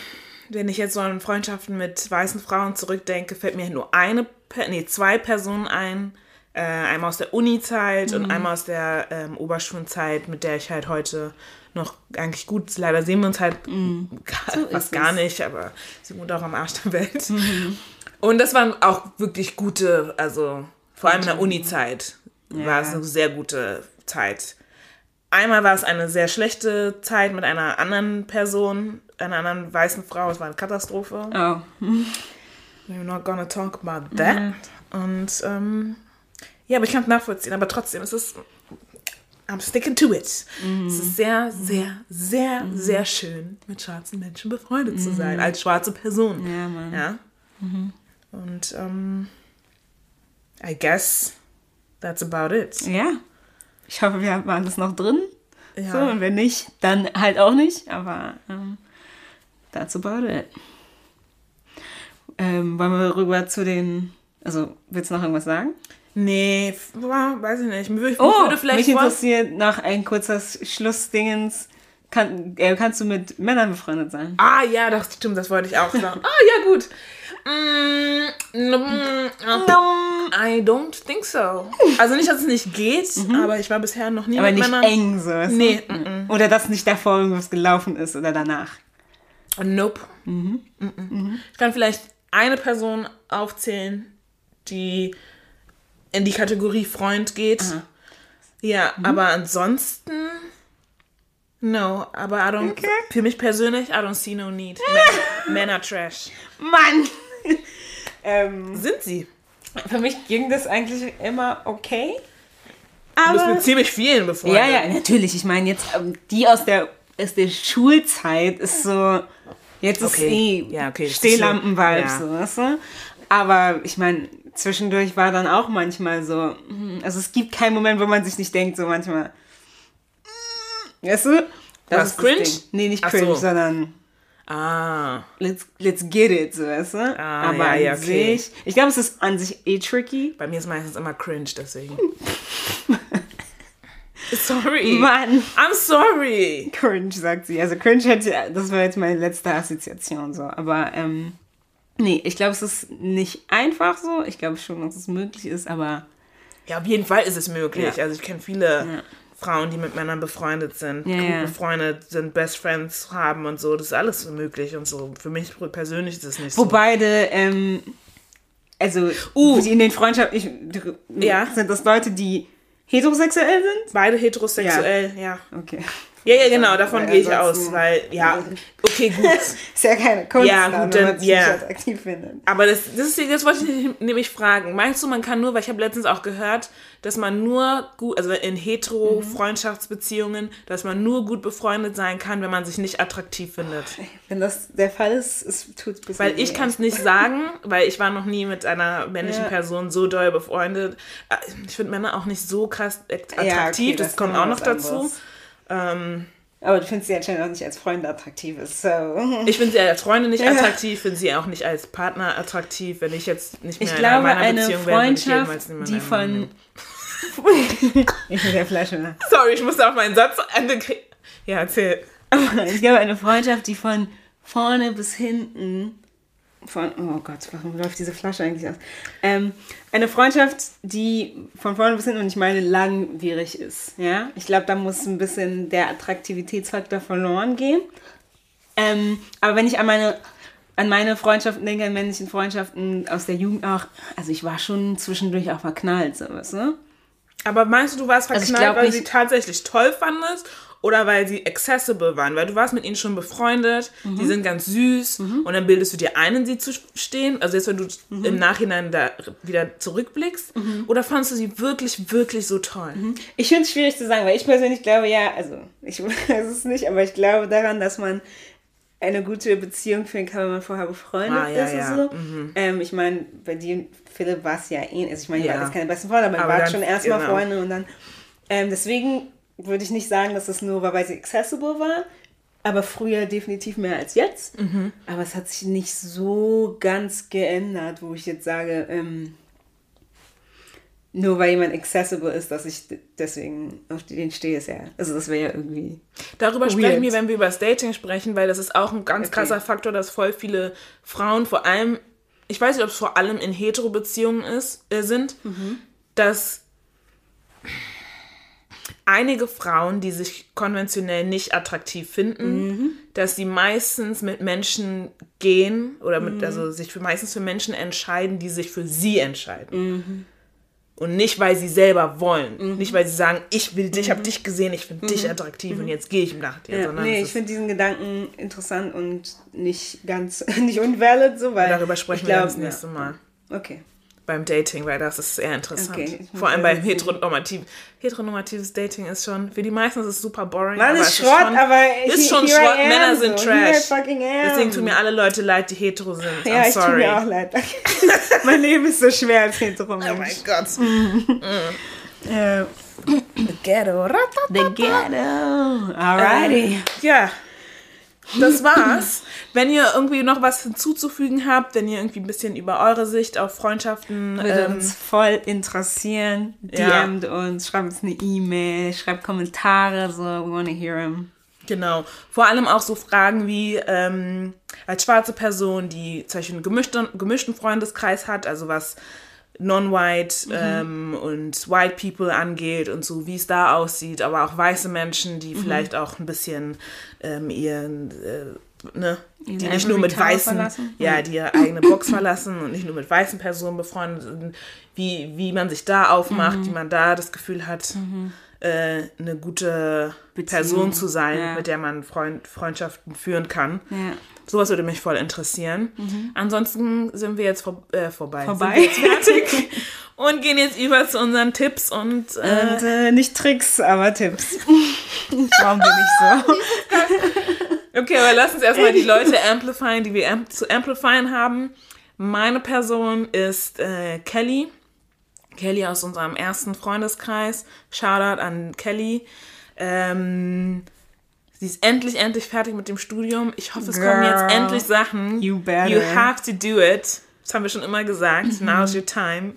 wenn ich jetzt so an Freundschaften mit weißen Frauen zurückdenke, fällt mir nur eine, nee, zwei Personen ein. Äh, einmal aus der Uni-Zeit mhm. und einmal aus der ähm, Oberschulzeit, mit der ich halt heute noch eigentlich gut, leider sehen wir uns halt mhm. gar, so fast gar nicht, aber sie wohnt auch am Arsch der Welt. Mhm. Und das waren auch wirklich gute, also vor allem in der Uni-Zeit ja. war es eine sehr gute Zeit. Einmal war es eine sehr schlechte Zeit mit einer anderen Person, einer anderen weißen Frau. Es war eine Katastrophe. Oh. We're not gonna talk about that. Mhm. Und ähm, ja, aber ich kann es nachvollziehen. Aber trotzdem, es ist I'm sticking to it. Mhm. Es ist sehr, sehr, sehr, mhm. sehr schön, mit schwarzen Menschen befreundet zu sein, mhm. als schwarze Person. Ja, Mann. Ja? Mhm. Und ähm, I guess that's about it. Ja. Ich hoffe, wir waren das noch drin. Ja. So, und wenn nicht, dann halt auch nicht. Aber ähm, that's about it. Ähm, wollen wir rüber zu den. Also, willst du noch irgendwas sagen? Nee, weiß ich nicht. Mich, oh, würde vielleicht mich interessiert noch ein kurzes Schlussdingens. Kann, äh, kannst du mit Männern befreundet sein? Ah ja, das stimmt, das wollte ich auch sagen. ah ja, gut. Mm, mm, I don't think so. Also nicht, dass es nicht geht, mhm. aber ich war bisher noch nie aber mit nicht Männern. eng so. Nee. Mhm. Oder dass nicht davor irgendwas gelaufen ist oder danach. Nope. Mhm. mhm. Ich kann vielleicht eine Person aufzählen, die in die Kategorie Freund geht. Aha. Ja, mhm. aber ansonsten no. Aber I don't, okay. für mich persönlich, I don't see no need. Männer Trash. Mann! ähm, Sind sie? Für mich ging das eigentlich immer okay. Aber, du bist mit ziemlich vielen befreundet. Ja, ja, natürlich. Ich meine, jetzt ähm, die aus der, aus der Schulzeit ist so, jetzt okay. ist eh ja, okay, Stehlampen-Vibes, ja. so, weißt du? Aber ich meine, zwischendurch war dann auch manchmal so, hm, also es gibt keinen Moment, wo man sich nicht denkt, so manchmal, hm, weißt du? Das Was, ist cringe? Nee, nicht cringe, so. sondern Ah. Let's, let's get it, so weißt du? Ah, Aber ja, ja, an okay. sich, ich glaube, es ist an sich eh tricky. Bei mir ist meistens immer cringe, deswegen. sorry. Mann. I'm sorry. Cringe, sagt sie. Also cringe hätte, das war jetzt meine letzte Assoziation so. Aber, ähm, nee, ich glaube, es ist nicht einfach so. Ich glaube schon, dass es möglich ist, aber... Ja, auf jeden Fall ist es möglich. Ja. Also ich kenne viele... Ja Frauen, die mit Männern befreundet sind, ja, gut befreundet sind, Best Friends haben und so. Das ist alles möglich und so. Für mich persönlich ist es nicht Wo so. Wo beide, ähm, also uh. in den Freundschaften, ja. sind das Leute, die heterosexuell sind? Beide heterosexuell, ja. ja. Okay. Ja, ja, genau, davon gehe ich aus, weil, ja, okay, gut. ist ja keine Kunst, ja, gut, dann, ja. attraktiv findet. Aber das, das, ist, das wollte ich nämlich fragen. Meinst du, man kann nur, weil ich habe letztens auch gehört, dass man nur gut, also in hetero-Freundschaftsbeziehungen, dass man nur gut befreundet sein kann, wenn man sich nicht attraktiv findet? Wenn das der Fall ist, es tut es Weil ich kann es nicht sagen, weil ich war noch nie mit einer männlichen ja. Person so doll befreundet. Äh, ich finde Männer auch nicht so krass attraktiv, ja, okay, das, das kommt auch noch dazu. Anderes. Ähm, aber du findest sie anscheinend auch nicht als Freunde attraktiv. So. Ich finde sie als Freunde nicht attraktiv, finde sie auch nicht als Partner attraktiv. Wenn ich jetzt nicht mehr ich in glaube, meiner eine Beziehung Freundschaft, wäre, ich die von... ich bin der Flasche. Sorry, ich musste auf meinen Satz Ende kriegen. Ja, erzähl. ich glaube, eine Freundschaft, die von vorne bis hinten von, oh Gott, warum läuft diese Flasche eigentlich aus? Ähm, eine Freundschaft, die von vorne bis hinten, und ich meine langwierig ist. Ja? Ich glaube, da muss ein bisschen der Attraktivitätsfaktor verloren gehen. Ähm, aber wenn ich an meine, an meine Freundschaften denke, an männlichen Freundschaften aus der Jugend auch, also ich war schon zwischendurch auch verknallt, sowas, ne? Aber meinst du, du warst also verknallt, also weil du sie tatsächlich toll fandest? Oder weil sie accessible waren, weil du warst mit ihnen schon befreundet, Mhm. die sind ganz süß und dann bildest du dir ein, in sie zu stehen, also jetzt, wenn du Mhm. im Nachhinein da wieder zurückblickst, oder fandest du sie wirklich, wirklich so toll? Ich finde es schwierig zu sagen, weil ich persönlich glaube ja, also ich weiß es nicht, aber ich glaube daran, dass man eine gute Beziehung führen kann, wenn man vorher befreundet Ah, ja, ist ja. und so. Ähm, ich meine, bei dir, Philipp, war es ja eh, also ich meine, ihr Ja. wart jetzt keine besten Freunde, aber, ihr Aber wart dann- schon erstmal genau. Freunde und dann, ähm, deswegen würde ich nicht sagen, dass es nur war, weil sie accessible war, aber früher definitiv mehr als jetzt. Mhm. Aber es hat sich nicht so ganz geändert, wo ich jetzt sage, ähm, nur weil jemand accessible ist, dass ich deswegen auf den stehe, ist ja. Also das wäre ja irgendwie. Darüber Weird. sprechen wir, wenn wir über das Dating sprechen, weil das ist auch ein ganz Okay. krasser Faktor, dass voll viele Frauen, vor allem, ich weiß nicht, ob es vor allem in Hetero-Beziehungen ist, äh, sind, dass einige Frauen, die sich konventionell nicht attraktiv finden, dass sie meistens mit Menschen gehen oder mit, also sich für, meistens für Menschen entscheiden, die sich für sie entscheiden. Und nicht, weil sie selber wollen. Nicht, weil sie sagen, ich will dich, ich habe dich gesehen, ich finde dich attraktiv und jetzt gehe ich nach dir. Ja, nee, ich finde diesen Gedanken interessant und nicht ganz, nicht unvalid so, weil. darüber sprechen ich wir glaub, das nächste Mal. Okay. Beim Dating, weil das ist sehr interessant. Okay, Vor allem beim jetzt heteronormativ. Heteronormatives Dating ist schon, für die meisten ist es super boring. Aber ist Schrott, schon, aber ist schon Schrott. am Männer sind so. Trash. Deswegen tun mir alle Leute leid, die hetero sind. Ja, I'm ich tue sorry. mir auch leid. mein Leben ist so schwer als hetero Oh mein Mensch. Gott. Äh, Ghetto. the ghetto. Alrighty. Ja, das war's. Wenn ihr irgendwie noch was hinzuzufügen habt, wenn ihr irgendwie ein bisschen über eure Sicht auf Freundschaften Würde ähm, uns voll interessieren. Ja. DMt uns, schreibt uns eine E-Mail, schreibt Kommentare, so, we wanna hear them. Genau. Vor allem auch so Fragen wie ähm, als schwarze Person, die zum Beispiel einen gemischten, gemischten Freundeskreis hat, also was Non-White ähm, und White People angeht und so, wie es da aussieht, aber auch weiße Menschen, die vielleicht auch ein bisschen ähm, ihren, äh, ne, die Ihren nicht nur mit Tower weißen, verlassen? ja, die ihre eigene Box verlassen und nicht nur mit weißen Personen befreundet sind, wie, wie man sich da aufmacht, wie man da das Gefühl hat, äh, eine gute Beziehung, Person zu sein, ja. mit der man Freund, Freundschaften führen kann. Ja. Sowas würde mich voll interessieren. Ansonsten sind wir jetzt vor, äh, vorbei. Vorbei. Fertig und gehen jetzt über zu unseren Tipps und äh, Und äh, nicht Tricks, aber Tipps. Warum bin ich so? okay, aber lass uns erstmal die Leute amplifieren, die wir am zu amplifieren haben. Meine Person ist äh, Kelly. Kelly aus unserem ersten Freundeskreis. Shoutout an Kelly. Ähm, sie ist endlich, endlich fertig mit dem Studium. Ich hoffe, es kommen Girl, jetzt endlich Sachen. you better. You have to do it. Das haben wir schon immer gesagt. Mhm. Now's your time.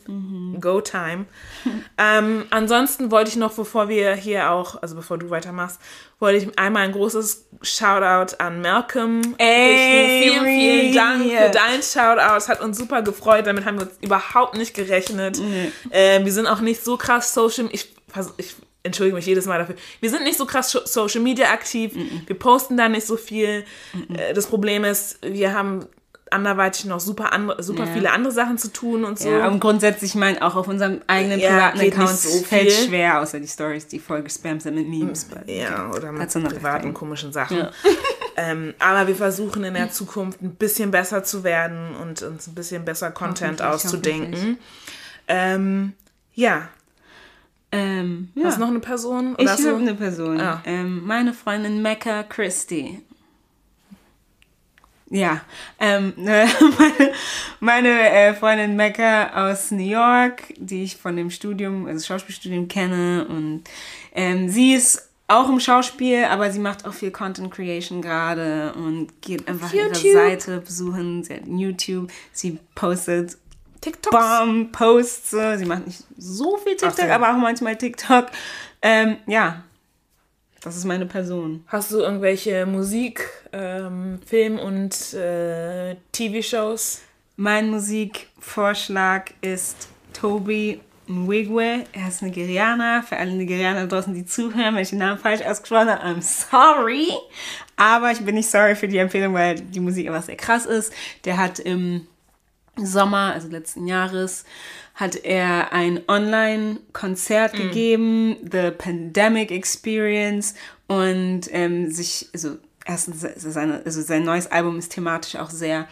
Go time. ähm, ansonsten wollte ich noch, bevor wir hier auch, also bevor du weitermachst, wollte ich einmal ein großes Shoutout an Malcolm Ey. Vielen, vielen Dank für dein Shoutout. Es hat uns super gefreut. Damit haben wir uns überhaupt nicht gerechnet. Äh, wir sind auch nicht so krass Social, ich, ich entschuldige mich jedes Mal dafür. Wir sind nicht so krass Social Media aktiv. Wir posten da nicht so viel. Äh, das Problem ist, wir haben anderweitig noch super, andere, super Ja. viele andere Sachen zu tun und so. Ja, und grundsätzlich, ich meine, auch auf unserem eigenen Ja, privaten Account so fällt viel. schwer, außer die Stories, die voll gespammt sind mit Memes. but- Ja, oder mit privaten komischen Sachen. Ja. Ähm, aber wir versuchen in der Zukunft ein bisschen besser zu werden und uns ein bisschen besser Content auszudenken. Ähm, ja, Ähm, ja. hast du noch eine Person? ich habe eine Person. Ah. Ähm, meine Freundin Mecca Christie. Ja, ähm, ne, meine, meine äh, Freundin Mecca aus New York, die ich von dem Studium, also Schauspielstudium kenne und ähm, sie ist auch im Schauspiel, aber sie macht auch viel Content Creation gerade und geht einfach ihre YouTube. Seite besuchen. Sie hat YouTube, sie postet TikToks? Bomb Posts. So. Sie macht nicht so viel TikTok, so. aber auch manchmal TikTok. Ähm, ja, das ist meine Person. Hast du irgendwelche Musik, ähm, Film und äh, TV-Shows? Mein Musikvorschlag ist Toby Nwigwe. Er ist Nigerianer. Für alle Nigerianer draußen, die zuhören, wenn ich den Namen falsch ausgesprochen habe, I'm sorry. Aber ich bin nicht sorry für die Empfehlung, weil die Musik einfach sehr krass ist. Der hat im Sommer, also letzten Jahres, hat er ein Online-Konzert gegeben, The Pandemic Experience, und ähm, sich, also erstens, also seine, also sein neues Album ist thematisch auch sehr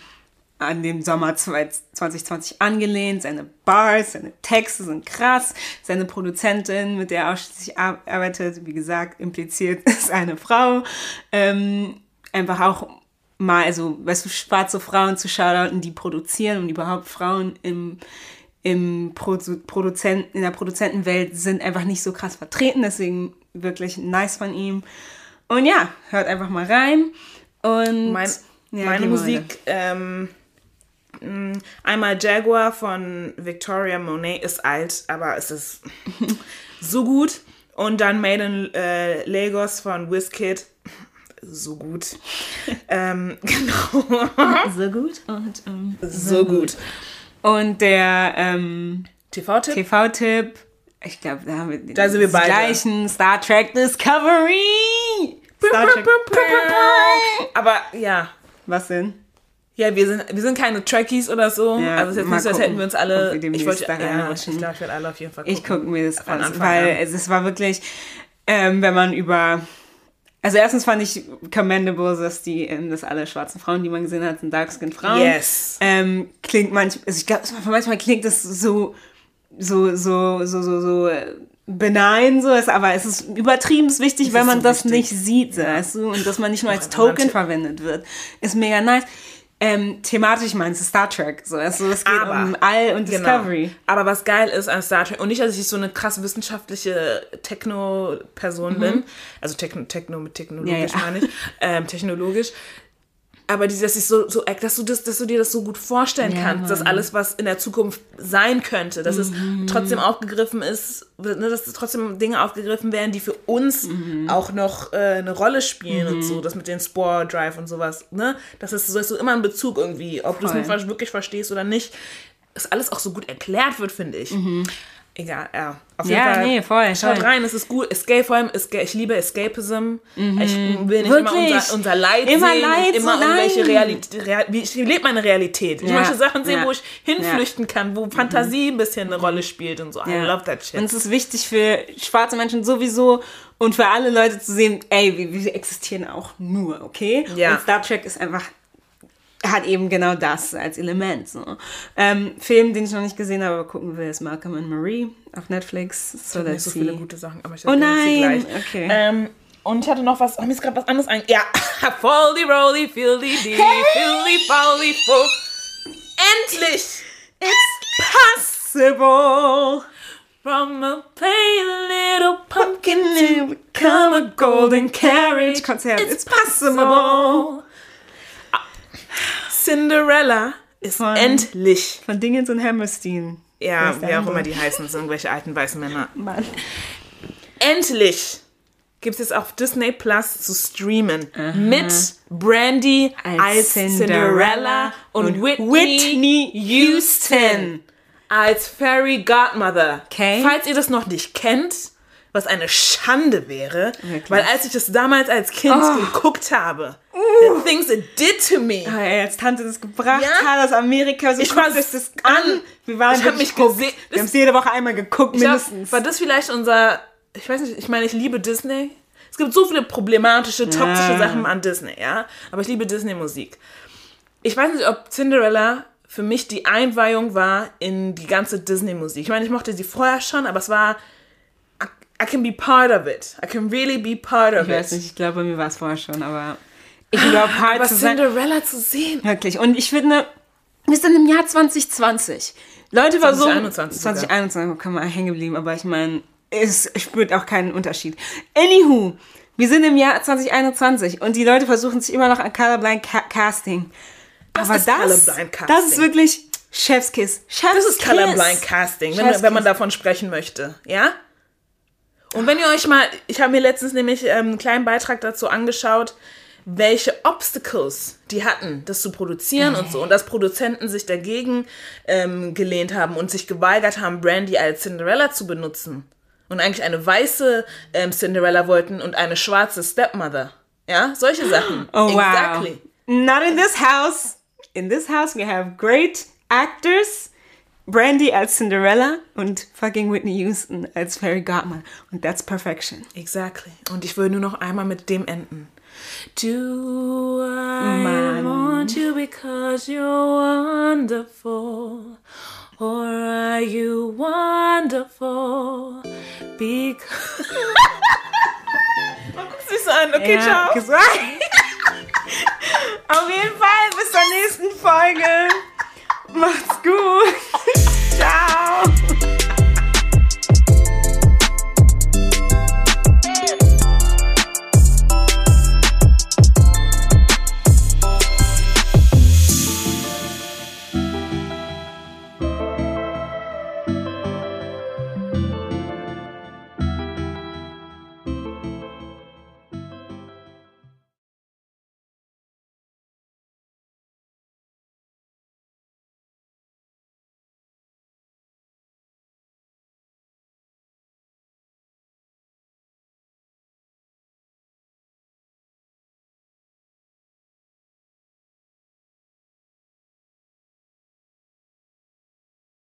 an den Sommer 2020 angelehnt. Seine Bars, seine Texte sind krass. Seine Produzentin, mit der er ausschließlich arbeitet, wie gesagt, impliziert ist eine Frau. Ähm, einfach auch mal, also, weißt du, schwarze Frauen zu shoutouten, die produzieren und überhaupt Frauen im, im Produ Produzenten, in der Produzentenwelt sind einfach nicht so krass vertreten. Deswegen wirklich nice von ihm. Und ja, hört einfach mal rein. Und Mein, ja, meine Musik, ähm, mh, einmal Jaguar von Victoria Monet ist alt, aber es ist so gut. Und dann Made in äh, Lagos von Wizkid, so gut. ähm, genau. So gut. Und, ähm, so gut. und der ähm, TV-Tipp? TV-Tipp, ich glaube, da haben wir Da sind wir beide. gleichen Star Trek Discovery. Star Trek. Aber ja, Was denn? Ja, wir sind, wir sind keine Trekkies oder so. Ja, also es ist jetzt nicht so, als hätten wir uns alle. wir ich wollte, ja, ich glaube, ich werde alle auf jeden Fall gucken. Ich gucke mir das an, weil an. es, es war wirklich, ähm, wenn man über, also erstens fand ich commendable, dass die, ähm, dass alle schwarzen Frauen, die man gesehen hat, sind dark-skinned Frauen. Yes. Ähm, klingt manchmal, also ich glaube, manchmal klingt das so, so, so, so, so, so äh, benign, so ist, aber es ist übertrieben wichtig, Es wenn man so das wichtig. nicht sieht, weißt du, und dass man nicht nur als Token verwendet wird, ist mega nice. Ähm, thematisch meinst du Star Trek, so, also es geht Aber- um All und Genau. Discovery. Aber was geil ist an Star Trek, und nicht, dass ich so eine krass wissenschaftliche Techno-Person bin, also Techno, Techno mit technologisch Mhm. Ja, ja. meine ich, ähm, technologisch, aber dieses, dass, so, so, dass, du das, dass du dir das so gut vorstellen Ja, kannst, dass alles, was in der Zukunft sein könnte, dass Mhm. es trotzdem aufgegriffen ist, ne, dass trotzdem Dinge aufgegriffen werden, die für uns Mhm. auch noch äh, eine Rolle spielen und so, das mit den Spore Drive und sowas, ne, das ist, so hast du immer einen Bezug irgendwie, ob du es wirklich verstehst oder nicht, dass alles auch so gut erklärt wird, finde ich. Egal, ja. Auf jeden Mhm. Ja, Fall. nee, voll, Schaut voll. rein, es ist gut. Escape, vor allem, Escape, ich liebe Escapism. Ich will nicht immer Wirklich? unser, unser Leid Immer sehen, Leid, immer so irgendwelche. Realität. Real, wie- ich lebe meine Realität. Ich Ja, möchte Sachen sehen, ja. wo ich hinflüchten kann, wo Fantasie ein bisschen eine Rolle spielt und so. I Ja. love that shit. Und es ist wichtig für schwarze Menschen sowieso und für alle Leute zu sehen, ey, wir, wir existieren auch nur, okay? Ja. Und Star Trek ist einfach, hat eben genau das als Element. So. Ähm, Film, den ich noch nicht gesehen habe, aber gucken will, ist Malcolm and Marie auf Netflix. So nicht let's so viele gute Sachen, aber ich Oh erzähle sie nein, okay. Ähm, und ich hatte noch was, oh, mir ist gerade was anderes ein. Ja, Foldy, Rolly, Fildy, Dee, Fildy, Foldy, Fo. Endlich! It's possible. From a plain little pumpkin you become a golden carriage? Konzert. It's, possible. Cinderella ist Von- endlich. Von Dingens und Hammerstein. Ja, wer auch immer die heißen, sind irgendwelche alten weißen Männer. Mann. Endlich gibt es auf Disney Plus zu streamen. Mit Brandy als, Cinderella, und, Whitney, Whitney Houston Houston. als Fairy Godmother. Okay. Falls ihr das noch nicht kennt, was eine Schande wäre, Wirklich? weil als ich das damals als Kind Oh. geguckt habe, the things it did to me. Ah, ey, als Tante das gebracht Ja? hat aus Amerika, so Ich guckt euch das an. Wir waren Ich hab mich gesehen- Wir haben es jede Woche einmal geguckt, Ich glaub, mindestens. war das vielleicht unser, ich weiß nicht, ich meine, ich liebe Disney. Es gibt so viele problematische, toxische Ja. Sachen an Disney, ja. Aber ich liebe Disney-Musik. Ich weiß nicht, ob Cinderella für mich die Einweihung war in die ganze Disney-Musik. Ich meine, ich mochte sie vorher schon, aber es war, I, can be part of it. I can really be part of ich weiß it. nicht, ich glaube, bei mir war es vorher schon, aber ich überhaupt hart Aber zu sein. Cinderella zu sehen. Wirklich. Und ich finde, wir sind im Jahr 2020. Leute versuchen. 2021 sogar. 2021 kann man hängen geblieben, aber ich meine, es spürt auch keinen Unterschied. Anywho, wir sind im Jahr 2021 und die Leute versuchen sich immer noch an Colorblind Ca Casting. aber ist das, Colorblind Casting. das ist wirklich Chefskiss. Chefskiss. Das ist Colorblind Casting, wenn, wenn man davon sprechen möchte, ja? Und wenn ihr euch mal, ich habe mir letztens nämlich ähm, einen kleinen Beitrag dazu angeschaut, welche Obstacles die hatten, das zu produzieren und so. Und dass Produzenten sich dagegen ähm, gelehnt haben und sich geweigert haben, Brandy als Cinderella zu benutzen. Und eigentlich eine weiße ähm, Cinderella wollten und eine schwarze Stepmother. Ja, solche Sachen. Oh, wow. Exactly. Not in this house. In this house we have great Actors, Brandy als Cinderella und fucking Whitney Houston als Fairy Godmother. Und that's perfection. Exactly. Und ich will nur noch einmal mit dem enden. Do I Mann. want you because you're wonderful? Or are you wonderful? Because. Man guckt sich so an. Okay, Ja, ciao. Auf jeden Fall bis zur nächsten Folge. Macht's gut. Ciao.